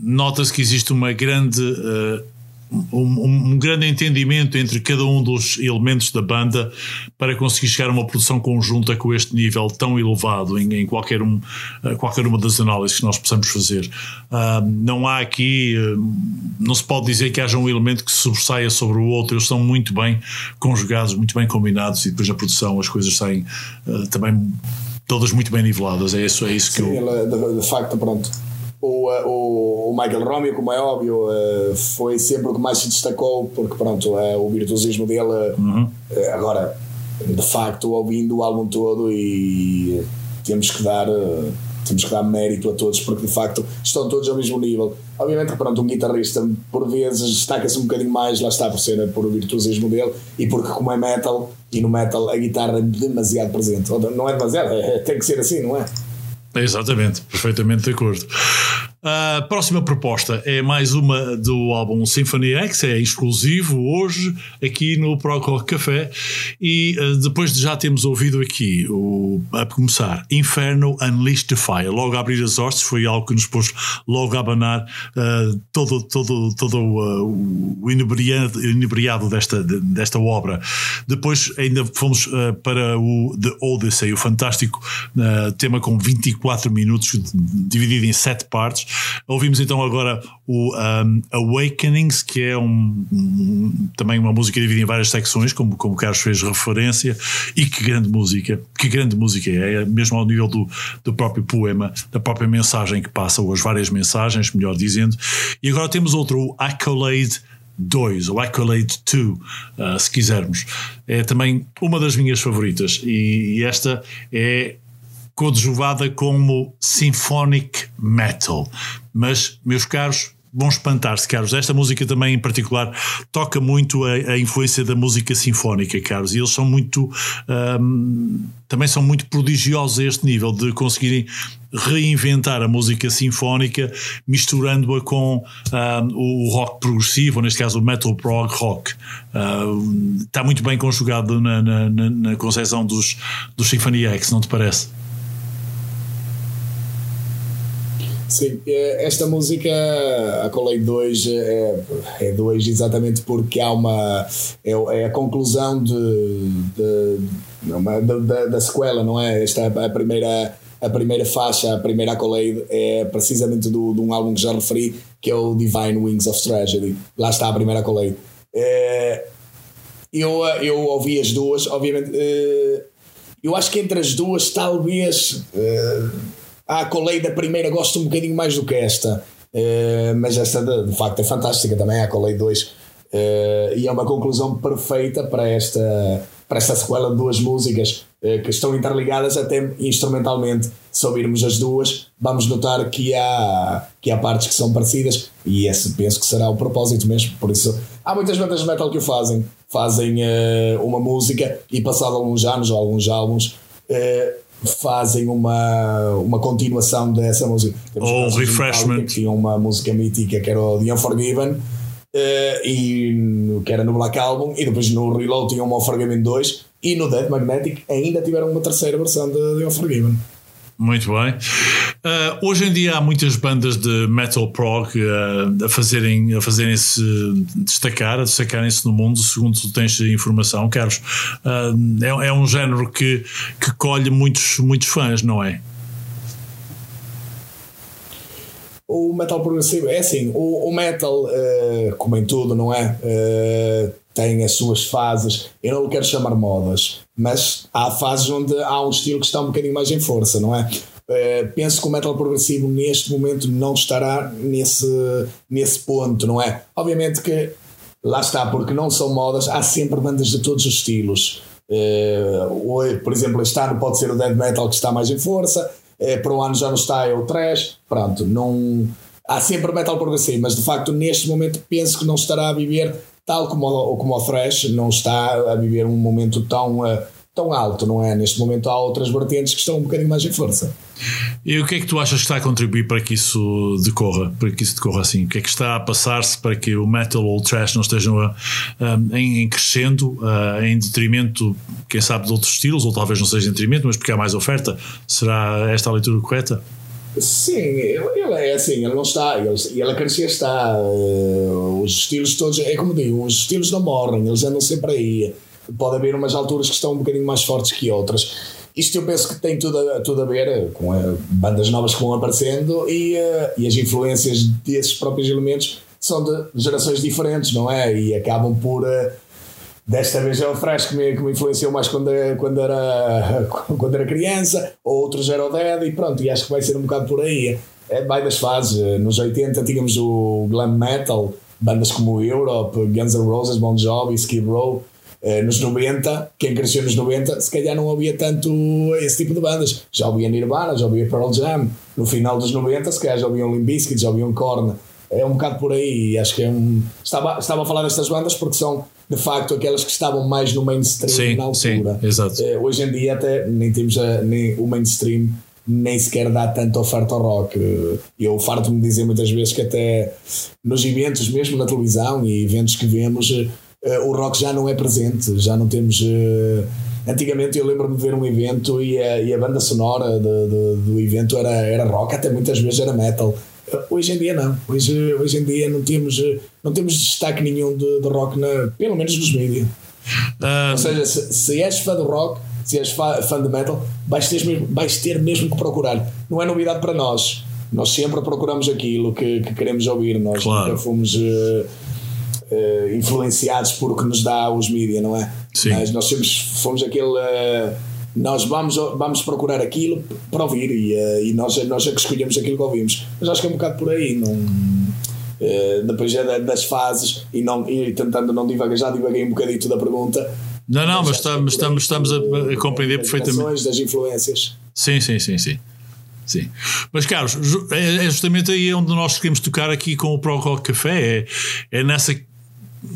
nota-se que existe uma grande. Uh, um, um, grande entendimento entre cada um dos elementos da banda para conseguir chegar a uma produção conjunta com este nível tão elevado em, em qualquer, um, uh, qualquer uma das análises que nós possamos fazer. Uh, não há aqui, uh, não se pode dizer que haja um elemento que sobressaia sobre o outro, eles são muito bem conjugados, muito bem combinados e depois na produção as coisas saem também todas muito bem niveladas. É isso, é isso Sim, que eu. de, de facto, pronto o, o, o Michael Romeo, como é óbvio, eh, foi sempre o que mais se destacou, porque pronto, é o virtuosismo dele. Uhum. Eh, agora, de facto, ouvindo o álbum todo e temos que dar temos que dar mérito a todos porque de facto estão todos ao mesmo nível. Obviamente pronto, um guitarrista por vezes destaca-se um bocadinho mais, lá está por ser por o virtuosismo dele e porque como é metal e no metal a guitarra é demasiado presente. Não é demasiado, é, tem que ser assim, não é? Exatamente, perfeitamente de acordo. A próxima proposta é mais uma do álbum Symphony X, é exclusivo hoje aqui no Proco Café. E uh, depois de já termos ouvido aqui, o, a começar, Inferno Unleashed the Fire, logo a abrir as hostes, foi algo que nos pôs logo a abanar uh, todo, todo, todo uh, o inebriado, inebriado desta, desta obra. Depois ainda fomos para o The Odyssey, o fantástico tema com 24 minutos, dividido em 7 partes Ouvimos então agora o um, Awakenings, que é um, um, também uma música dividida em várias secções, como, como o Carlos fez referência, e que grande música, que grande música é, é mesmo ao nível do, do próprio poema, da própria mensagem que passa, ou as várias mensagens, melhor dizendo. E agora temos outro, o Accolade 2, ou Accolade 2, uh, se quisermos. É também uma das minhas favoritas, e, e esta é coadjuvada como symphonic metal. Mas, meus caros, vão espantar-se, Carlos. Esta música também, em particular, toca muito a, a influência da música sinfónica, Carlos. E eles são muito. Um, também são muito prodigiosos a este nível de conseguirem reinventar a música sinfónica misturando-a com um, o rock progressivo, ou neste caso o metal prog rock. Uh, está muito bem conjugado na, na, na concepção dos, dos Symphony X, não te parece? Sim, é, esta música, a Colei 2, é 2 é exatamente porque há uma. É, é a conclusão de, de, de, de, da sequela, não é? Esta é a primeira, a primeira faixa, a primeira Accolade, é precisamente do, de um álbum que já referi, que é o Divine Wings of Tragedy. Lá está a primeira Accolade. É, eu, eu ouvi as duas, obviamente. É, eu acho que entre as duas, talvez. É, a Colei da primeira gosto um bocadinho mais do que esta, uh, mas esta de, de, facto é fantástica também, a Colei 2. Uh, e é uma conclusão perfeita para esta, para esta sequela de duas músicas uh, que estão interligadas até instrumentalmente. Se ouvirmos as duas, vamos notar que há, que há partes que são parecidas e esse penso que será o propósito mesmo. Por isso, há muitas bandas de metal que o fazem. Fazem uma música e, passado alguns anos ou alguns álbuns, fazem uma, uma continuação dessa música. Ou um refreshment. Tinha uma música mítica que era o The Unforgiven. Uh, e que era no Black Album e depois no Reload tinha uma Unforgiven 2 e no Dead Magnetic ainda tiveram uma terceira versão de The Unforgiven muito bem. Uh, hoje em dia há muitas bandas de metal prog uh, a fazerem a fazerem se destacar, a destacarem-se no mundo, segundo tu tens informação, Carlos. Uh, é, é, um género que, que colhe muitos, muitos fãs, não é? O metal progressivo é assim, o, o metal, como em tudo, não é? tem as suas fases. Eu não quero chamar modas, mas há fases onde há um estilo que está um bocadinho mais em força, não é? Uh, penso que o metal progressivo neste momento não estará nesse, nesse ponto, não é? Obviamente que lá está, porque não são modas, há sempre bandas de todos os estilos. Uh, por exemplo, este ano pode ser o death metal que está mais em força, uh, para o ano já não está é o trash, pronto, não. Há sempre metal progressivo, mas de facto neste momento penso que não estará a viver tal como como o Thrash não está a viver um momento tão, tão alto, não é? Neste momento há outras vertentes que estão um bocadinho mais em força. E o que é que tu achas que está a contribuir para que isso decorra, para que isso decorra assim? O que é que está a passar-se para que o metal ou o trash não estejam a, a, em, crescendo, a, em detrimento, quem sabe, de outros estilos, ou talvez não seja em detrimento, mas porque há mais oferta? Será esta a leitura correta? Sim, ele, ele, é assim, ele não está, ele, ele a crescer está. Uh, os estilos todos, é como digo, os estilos não morrem, eles andam sempre aí. Pode haver umas alturas que estão um bocadinho mais fortes que outras. Isto eu penso que tem tudo a, tudo a ver com uh, bandas novas que vão aparecendo e, uh, e as influências desses próprios elementos são de gerações diferentes, não é? E acabam por Desta vez é o Fresh que me, que me influenciou mais quando, quando, era, quando era criança, outros era o Dead e pronto, e acho que vai ser um bocado por aí. É, vai das fases. Nos 80 tínhamos o glam metal, bandas como Europe, Guns N' Roses, Bon Jovi, Skid Row. Eh, nos 90, quem cresceu nos 90, se calhar não havia tanto esse tipo de bandas. Já ouvia Nirvana, já ouvia Pearl Jam. No final dos 90, se calhar já ouviam Limp Bizkit, já ouviam Korn. É um bocado por aí. Acho que é um. Estava, estava a falar destas bandas porque são de facto aquelas que estavam mais no mainstream sim, na altura. Sim, exato. Uh, hoje em dia até nem temos a, nem o mainstream nem sequer dá tanta oferta ao rock. Eu farto-me dizer muitas vezes que até nos eventos, mesmo na televisão e eventos que vemos, uh, o rock já não é presente, já não temos. Uh, antigamente eu lembro-me de ver um evento e a, e a banda sonora de, de, do evento era, era rock, até muitas vezes era metal. Hoje em dia não. Hoje, hoje em dia não temos, não temos destaque nenhum de, de rock, na, pelo menos nos mídias. Um... Ou seja, se, se és fã de rock, se és fã de metal, vais ter, mesmo, vais ter mesmo que procurar. Não é novidade para nós. Nós sempre procuramos aquilo que, que queremos ouvir. Nós claro. nunca fomos uh, uh, influenciados por o que nos dá os mídias, não é? Sim. Mas nós sempre fomos aquele. Uh, nós vamos, vamos procurar aquilo para ouvir e, uh, e nós, nós é que escolhemos aquilo que ouvimos. Mas acho que é um bocado por aí, não, depois é das fases e, não, e tentando não divagar, já divaguei um bocadito da pergunta. Não, não, mas estamos, estamos, estamos a, compreender perfeitamente. Das influências. Sim, sim, sim, sim. Sim. Mas, Carlos, é é justamente aí onde nós queremos tocar aqui com o Pro Rock Café. É, é nessa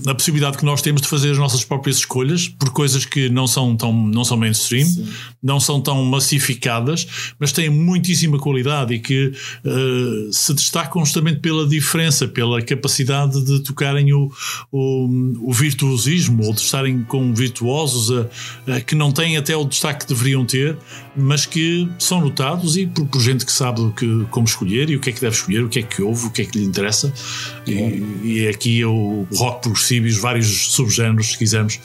na possibilidade que nós temos de fazer as nossas próprias escolhas por coisas que não são tão não são mainstream, não são tão massificadas, mas têm muitíssima qualidade e que eh, se destacam justamente pela diferença, pela capacidade de tocarem o, o, o virtuosismo ou de estarem com virtuosos a- a que não têm até o destaque que deveriam ter, mas que são notados e por, por gente que sabe o que, como escolher e o que é que deve escolher, o que é que ouve, o que é que lhe interessa. E, e aqui é o rock os vários subgéneros, se quisermos,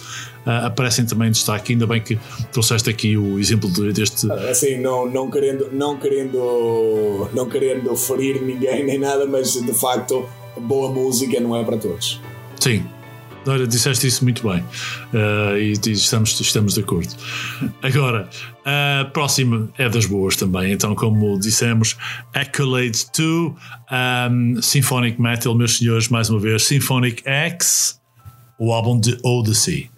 ah, aparecem também em destaque. Ainda bem que trouxeste aqui o exemplo de- deste. Assim, não, não, querendo, não, querendo, não querendo ferir ninguém nem nada, mas de facto, boa música não é para todos. Sim. Olha, disseste isso muito bem Ah, e, e estamos, estamos de acordo. Agora, a próxima é das boas também. Então, como dissemos, Accolade 2, um, Symphonic Metal, meus senhores, mais uma vez, Symphonic X, o álbum de Odyssey.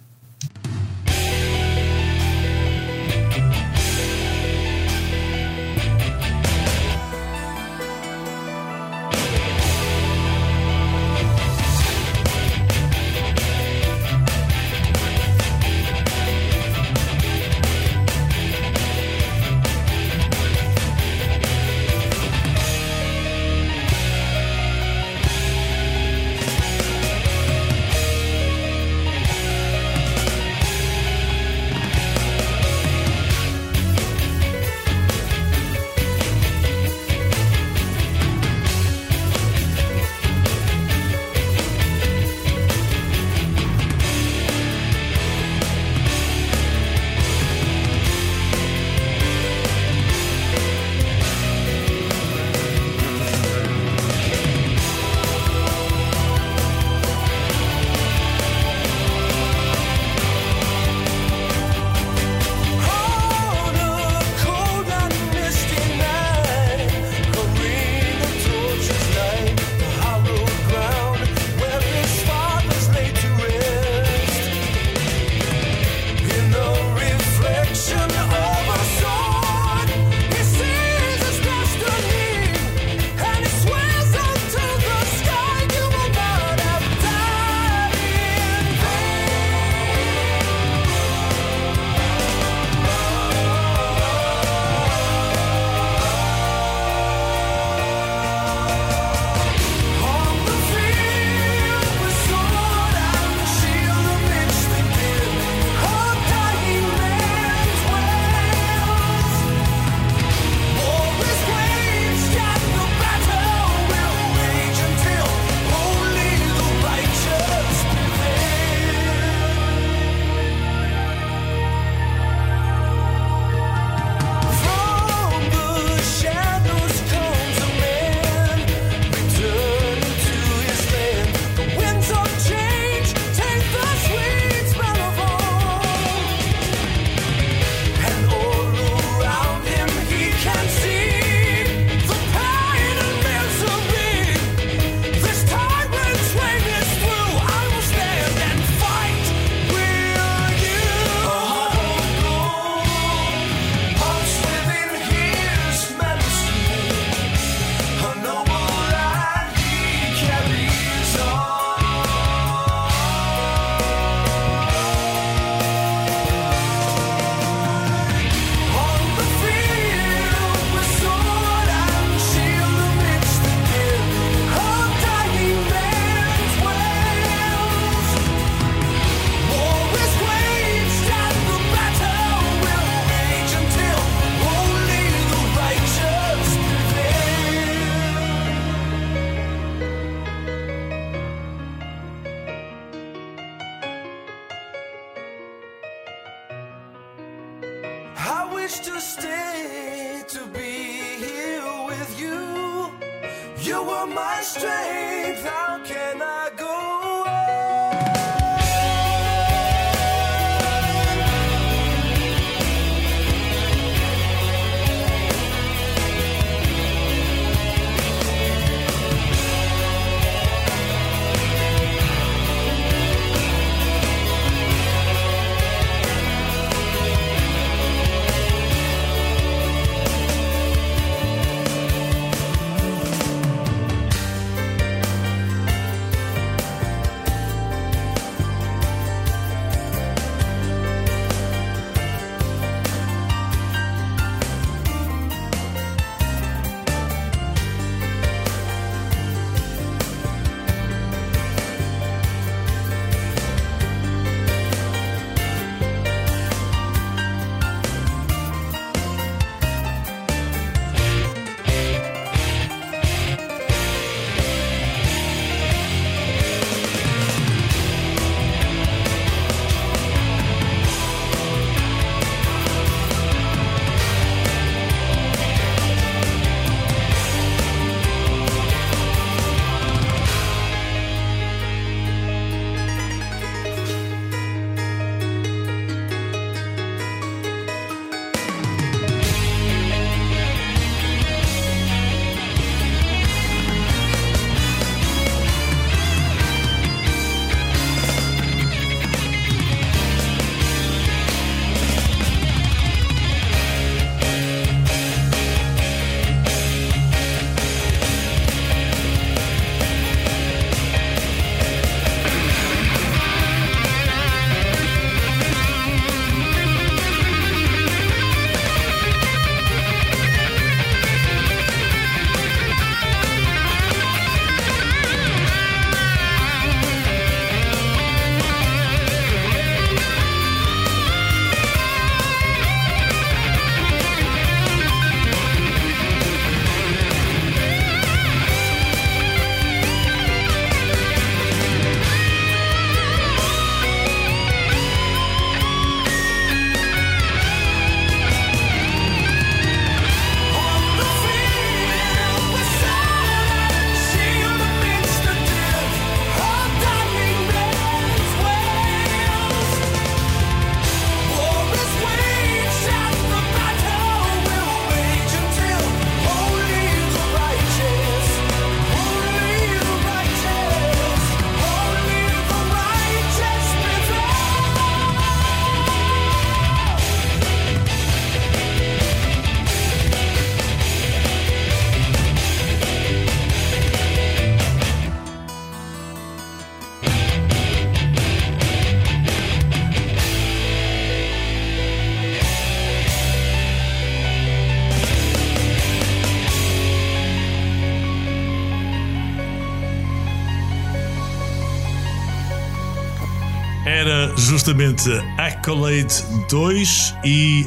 Justamente Accolade 2 e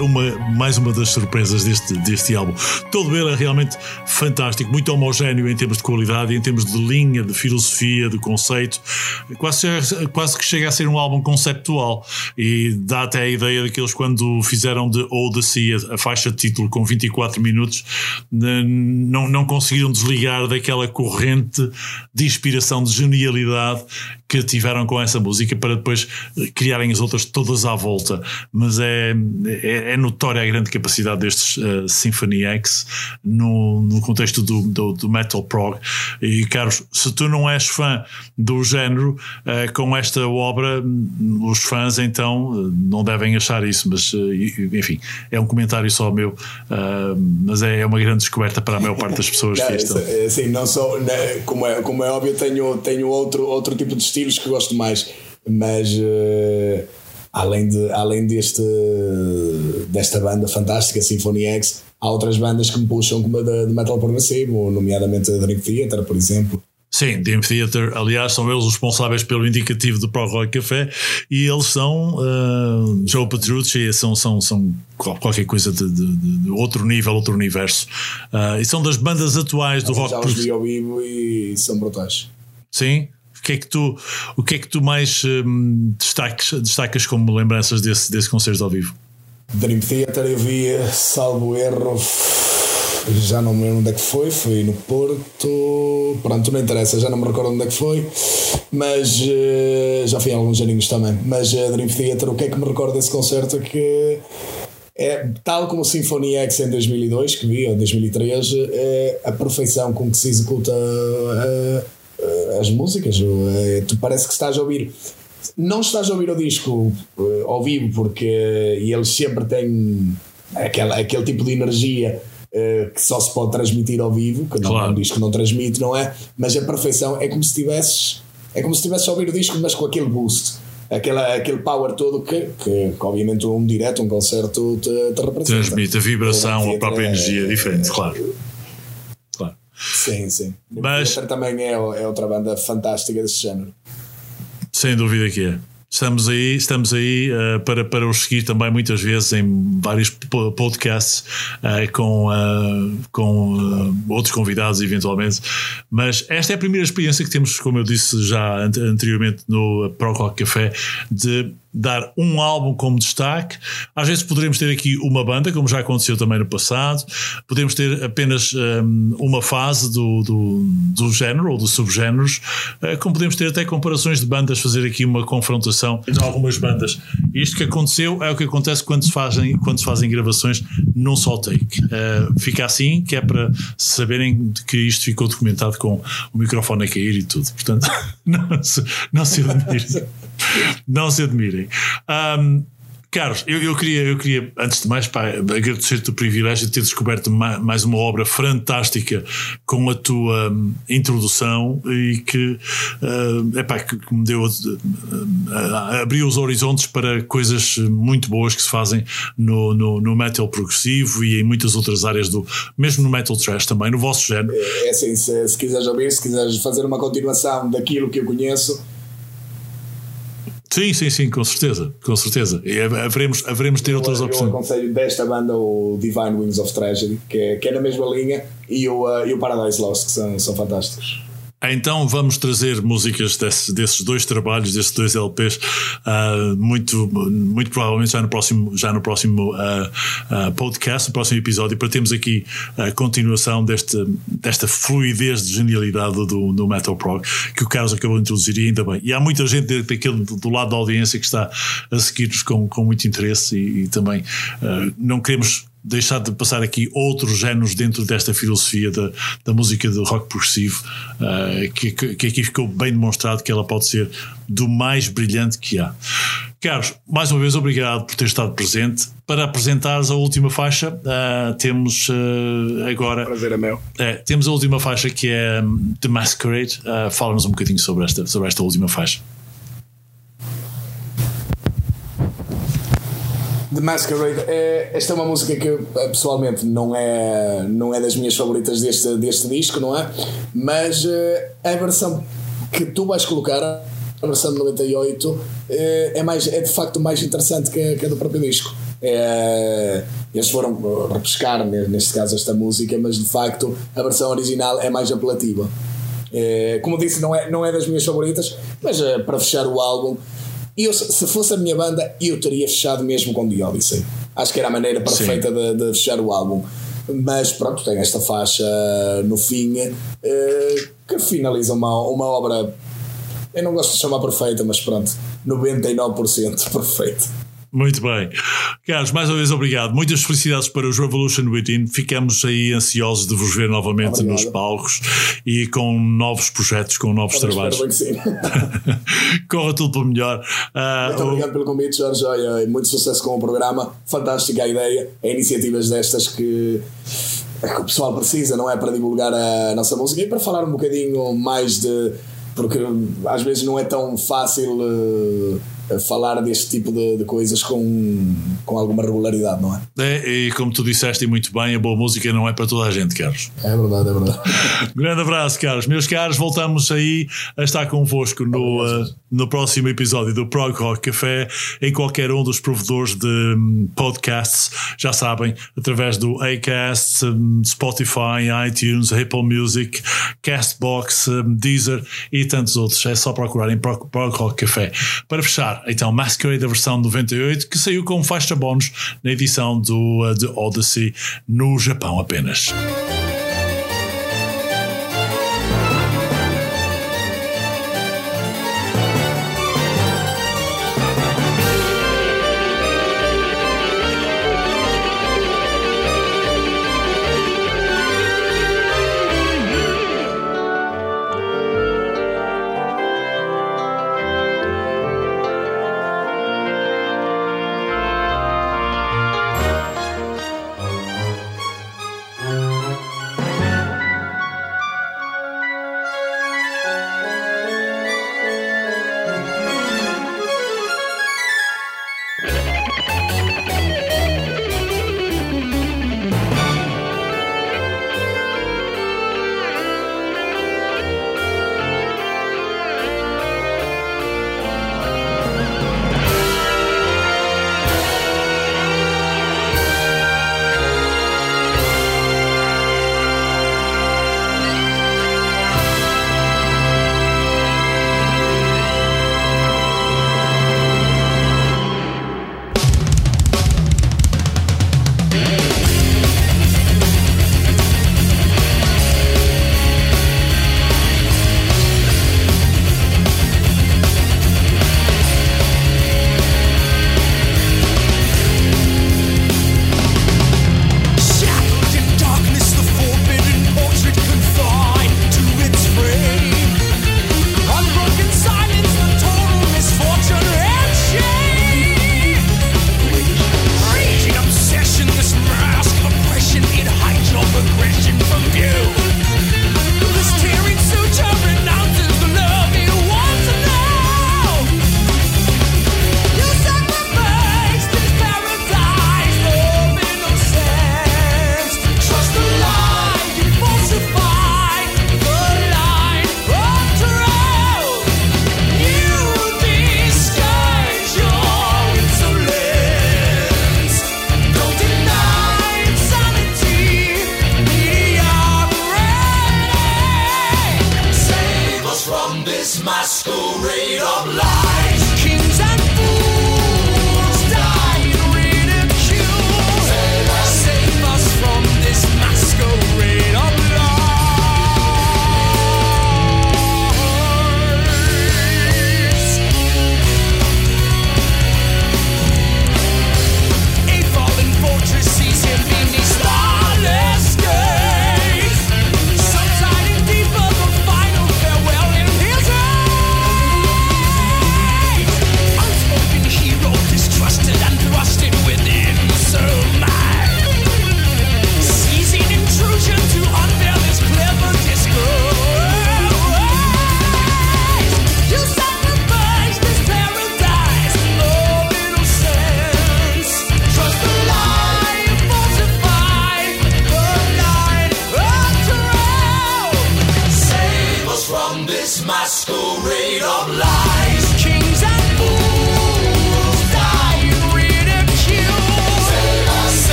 uh, uma, mais uma das surpresas deste, deste álbum. Todo ele é realmente fantástico, muito homogéneo em termos de qualidade, em termos de linha, de filosofia, de conceito. Quase, quase que chega a ser um álbum conceptual e dá até a ideia daqueles quando fizeram de Odyssey a, a faixa de título com 24 minutos, não, não conseguiram desligar daquela corrente de inspiração, de genialidade que tiveram com essa música para depois criarem as outras todas à volta. Mas é, é, é notória a grande capacidade destes uh, Symphony X no, no contexto do, do, do, metal prog. E, Carlos, se tu não és fã do género, uh, com esta obra, os fãs então não devem achar isso, mas uh, enfim, é um comentário só meu, mas é, é, uma grande descoberta para a maior parte das pessoas. não, isso, assim, não sou, né, como, é, como é óbvio, tenho, tenho outro, outro tipo de estilos que gosto mais mas além, de, além deste, desta banda fantástica, Symphony X, há outras bandas que me puxam como a de, de metal progressivo, nomeadamente a Dream Theater, por exemplo. Sim, Dream Theater, aliás, são eles responsáveis pelo indicativo do Pro Rock Café e eles são uh, Joe Petrucci, são, são, são qualquer coisa de, de, de outro nível, outro universo. Uh, e são das bandas atuais do rock. Já os vi ao vivo e são brutais. Sim, o que é que tu, o que é que tu mais hum, destacas, destacas como lembranças desse, desse concerto ao vivo? Dream Theater eu vi, salvo erro, já não me lembro onde é que foi, foi no Porto, pronto, não interessa, já não me recordo onde é que foi, mas uh, já fui em alguns aninhos também. Mas uh, Dream Theater, o que é que me recordo desse concerto que é, tal como o Symphony X em 2002, que vi, ou 2003, é a perfeição com que se executa. As músicas. Tu parece que estás a ouvir. Não estás a ouvir o disco uh, ao vivo, porque eles sempre têm aquele, aquele tipo de energia que só se pode transmitir ao vivo, que não claro. é um disco não transmite, não é? Mas a perfeição é como se tivesses. É como se estivesse a ouvir o disco, mas com aquele boost aquele, aquele power todo que, que, que, obviamente um direto, um concerto te, te representa. Transmite a vibração, a própria energia é, diferente, claro. Sim, sim. Mas também é, é outra banda fantástica desse género. Sem dúvida que é. Estamos aí, estamos aí uh, para, para os seguir também muitas vezes em vários podcasts uh, com, uh, com outros convidados eventualmente. Mas esta é a primeira experiência que temos, como eu disse já anteriormente no Pro Rock Café, de dar um álbum como destaque. Às vezes poderemos ter aqui uma banda, como já aconteceu também no passado. Podemos ter apenas um, uma fase do, do, do, género ou dos subgéneros, uh, como podemos ter até comparações de bandas, fazer aqui uma confrontação entre algumas bandas. Isto que aconteceu é o que acontece quando se fazem, quando se fazem gravações num só take. Uh, fica assim, que é para saberem que isto ficou documentado com o microfone a cair e tudo. Portanto, não se, não se admirem. Não se admirem. Um, Carlos, eu, eu, queria, eu queria, antes de mais, agradecer-te o privilégio de ter descoberto mais uma obra fantástica com a tua um, introdução e que, uh, epá, que, me deu, uh, uh, abriu os horizontes para coisas muito boas que se fazem no, no, no, metal progressivo e em muitas outras áreas do, mesmo no metal trash também, no vosso género. É, é assim, se, se quiseres ouvir, se quiseres fazer uma continuação daquilo que eu conheço Sim, sim, sim, com certeza, com certeza. E haveremos, haveremos ter outras opções. Eu aconselho desta banda o Divine Wings of Tragedy, que é, que é na mesma linha, e o, uh, e o Paradise Lost, que são, são fantásticos. Então vamos trazer músicas desses, dois trabalhos, desses dois LPs, uh, muito, muito provavelmente já no próximo, já no próximo uh, uh, podcast, no próximo episódio, para termos aqui a continuação deste, desta fluidez de genialidade do, do Metal Prog que o Carlos acabou de introduzir e ainda bem. E há muita gente daquele, do lado da audiência que está a seguir-nos com, com muito interesse e, e também não queremos deixar de passar aqui outros géneros dentro desta filosofia da, da música de rock progressivo, uh, que, que aqui ficou bem demonstrado que ela pode ser do mais brilhante que há. Carlos, mais uma vez obrigado por ter estado presente. Para apresentares a última faixa, uh, temos uh, agora. Prazer é meu. É, temos a última faixa que é um, The Masquerade. Fala-nos um bocadinho sobre esta, sobre esta última faixa. The Masquerade, é, esta é uma música que eh, pessoalmente não é, não é das minhas favoritas deste, deste disco, não é? Mas uh, a versão que tu vais colocar a versão de 98 eh, é, mais, é de facto mais interessante que, que a do próprio disco. É, eles foram repescar, neste caso, esta música, mas de facto a versão original é mais apelativa. É, como disse, não é, não é das minhas favoritas, mas para fechar o álbum, eu, se fosse a minha banda, eu teria fechado mesmo com The Odyssey. Acho que era a maneira perfeita de, de, fechar o álbum. Mas pronto, tem esta faixa no fim é, que finaliza uma, uma obra. Eu não gosto de chamar perfeita, mas pronto, 99% perfeito. Muito bem. Carlos, mais uma vez obrigado. Muitas felicidades para os Revolution Within. Ficamos aí ansiosos de vos ver novamente obrigado. nos palcos e com novos projetos, com novos Eu trabalhos. Bem que sim. Corra tudo pelo melhor. Uh, muito obrigado o... pelo convite, Jorge. E muito sucesso com o programa. Fantástica a ideia. É iniciativas destas que é que o pessoal precisa, não é? Para divulgar a nossa música e para falar um bocadinho mais de. Porque às vezes não é tão fácil. Uh, falar deste tipo de, de, coisas com, com alguma regularidade, não é? É, e como tu disseste muito bem, a boa música não é para toda a gente, Carlos. É verdade, é verdade. Grande abraço, Carlos. Meus caros, voltamos aí a estar convosco no, uh, no próximo episódio do Prog Rock Café, em qualquer um dos provedores de um, podcasts, já sabem, através do Acast, um, Spotify, iTunes, Apple Music, Castbox, um, Deezer e tantos outros. É só procurarem Prog Rock Café. Para fechar, então Masquerade da versão 98, que saiu com faixa bónus na edição do The Odyssey no Japão apenas.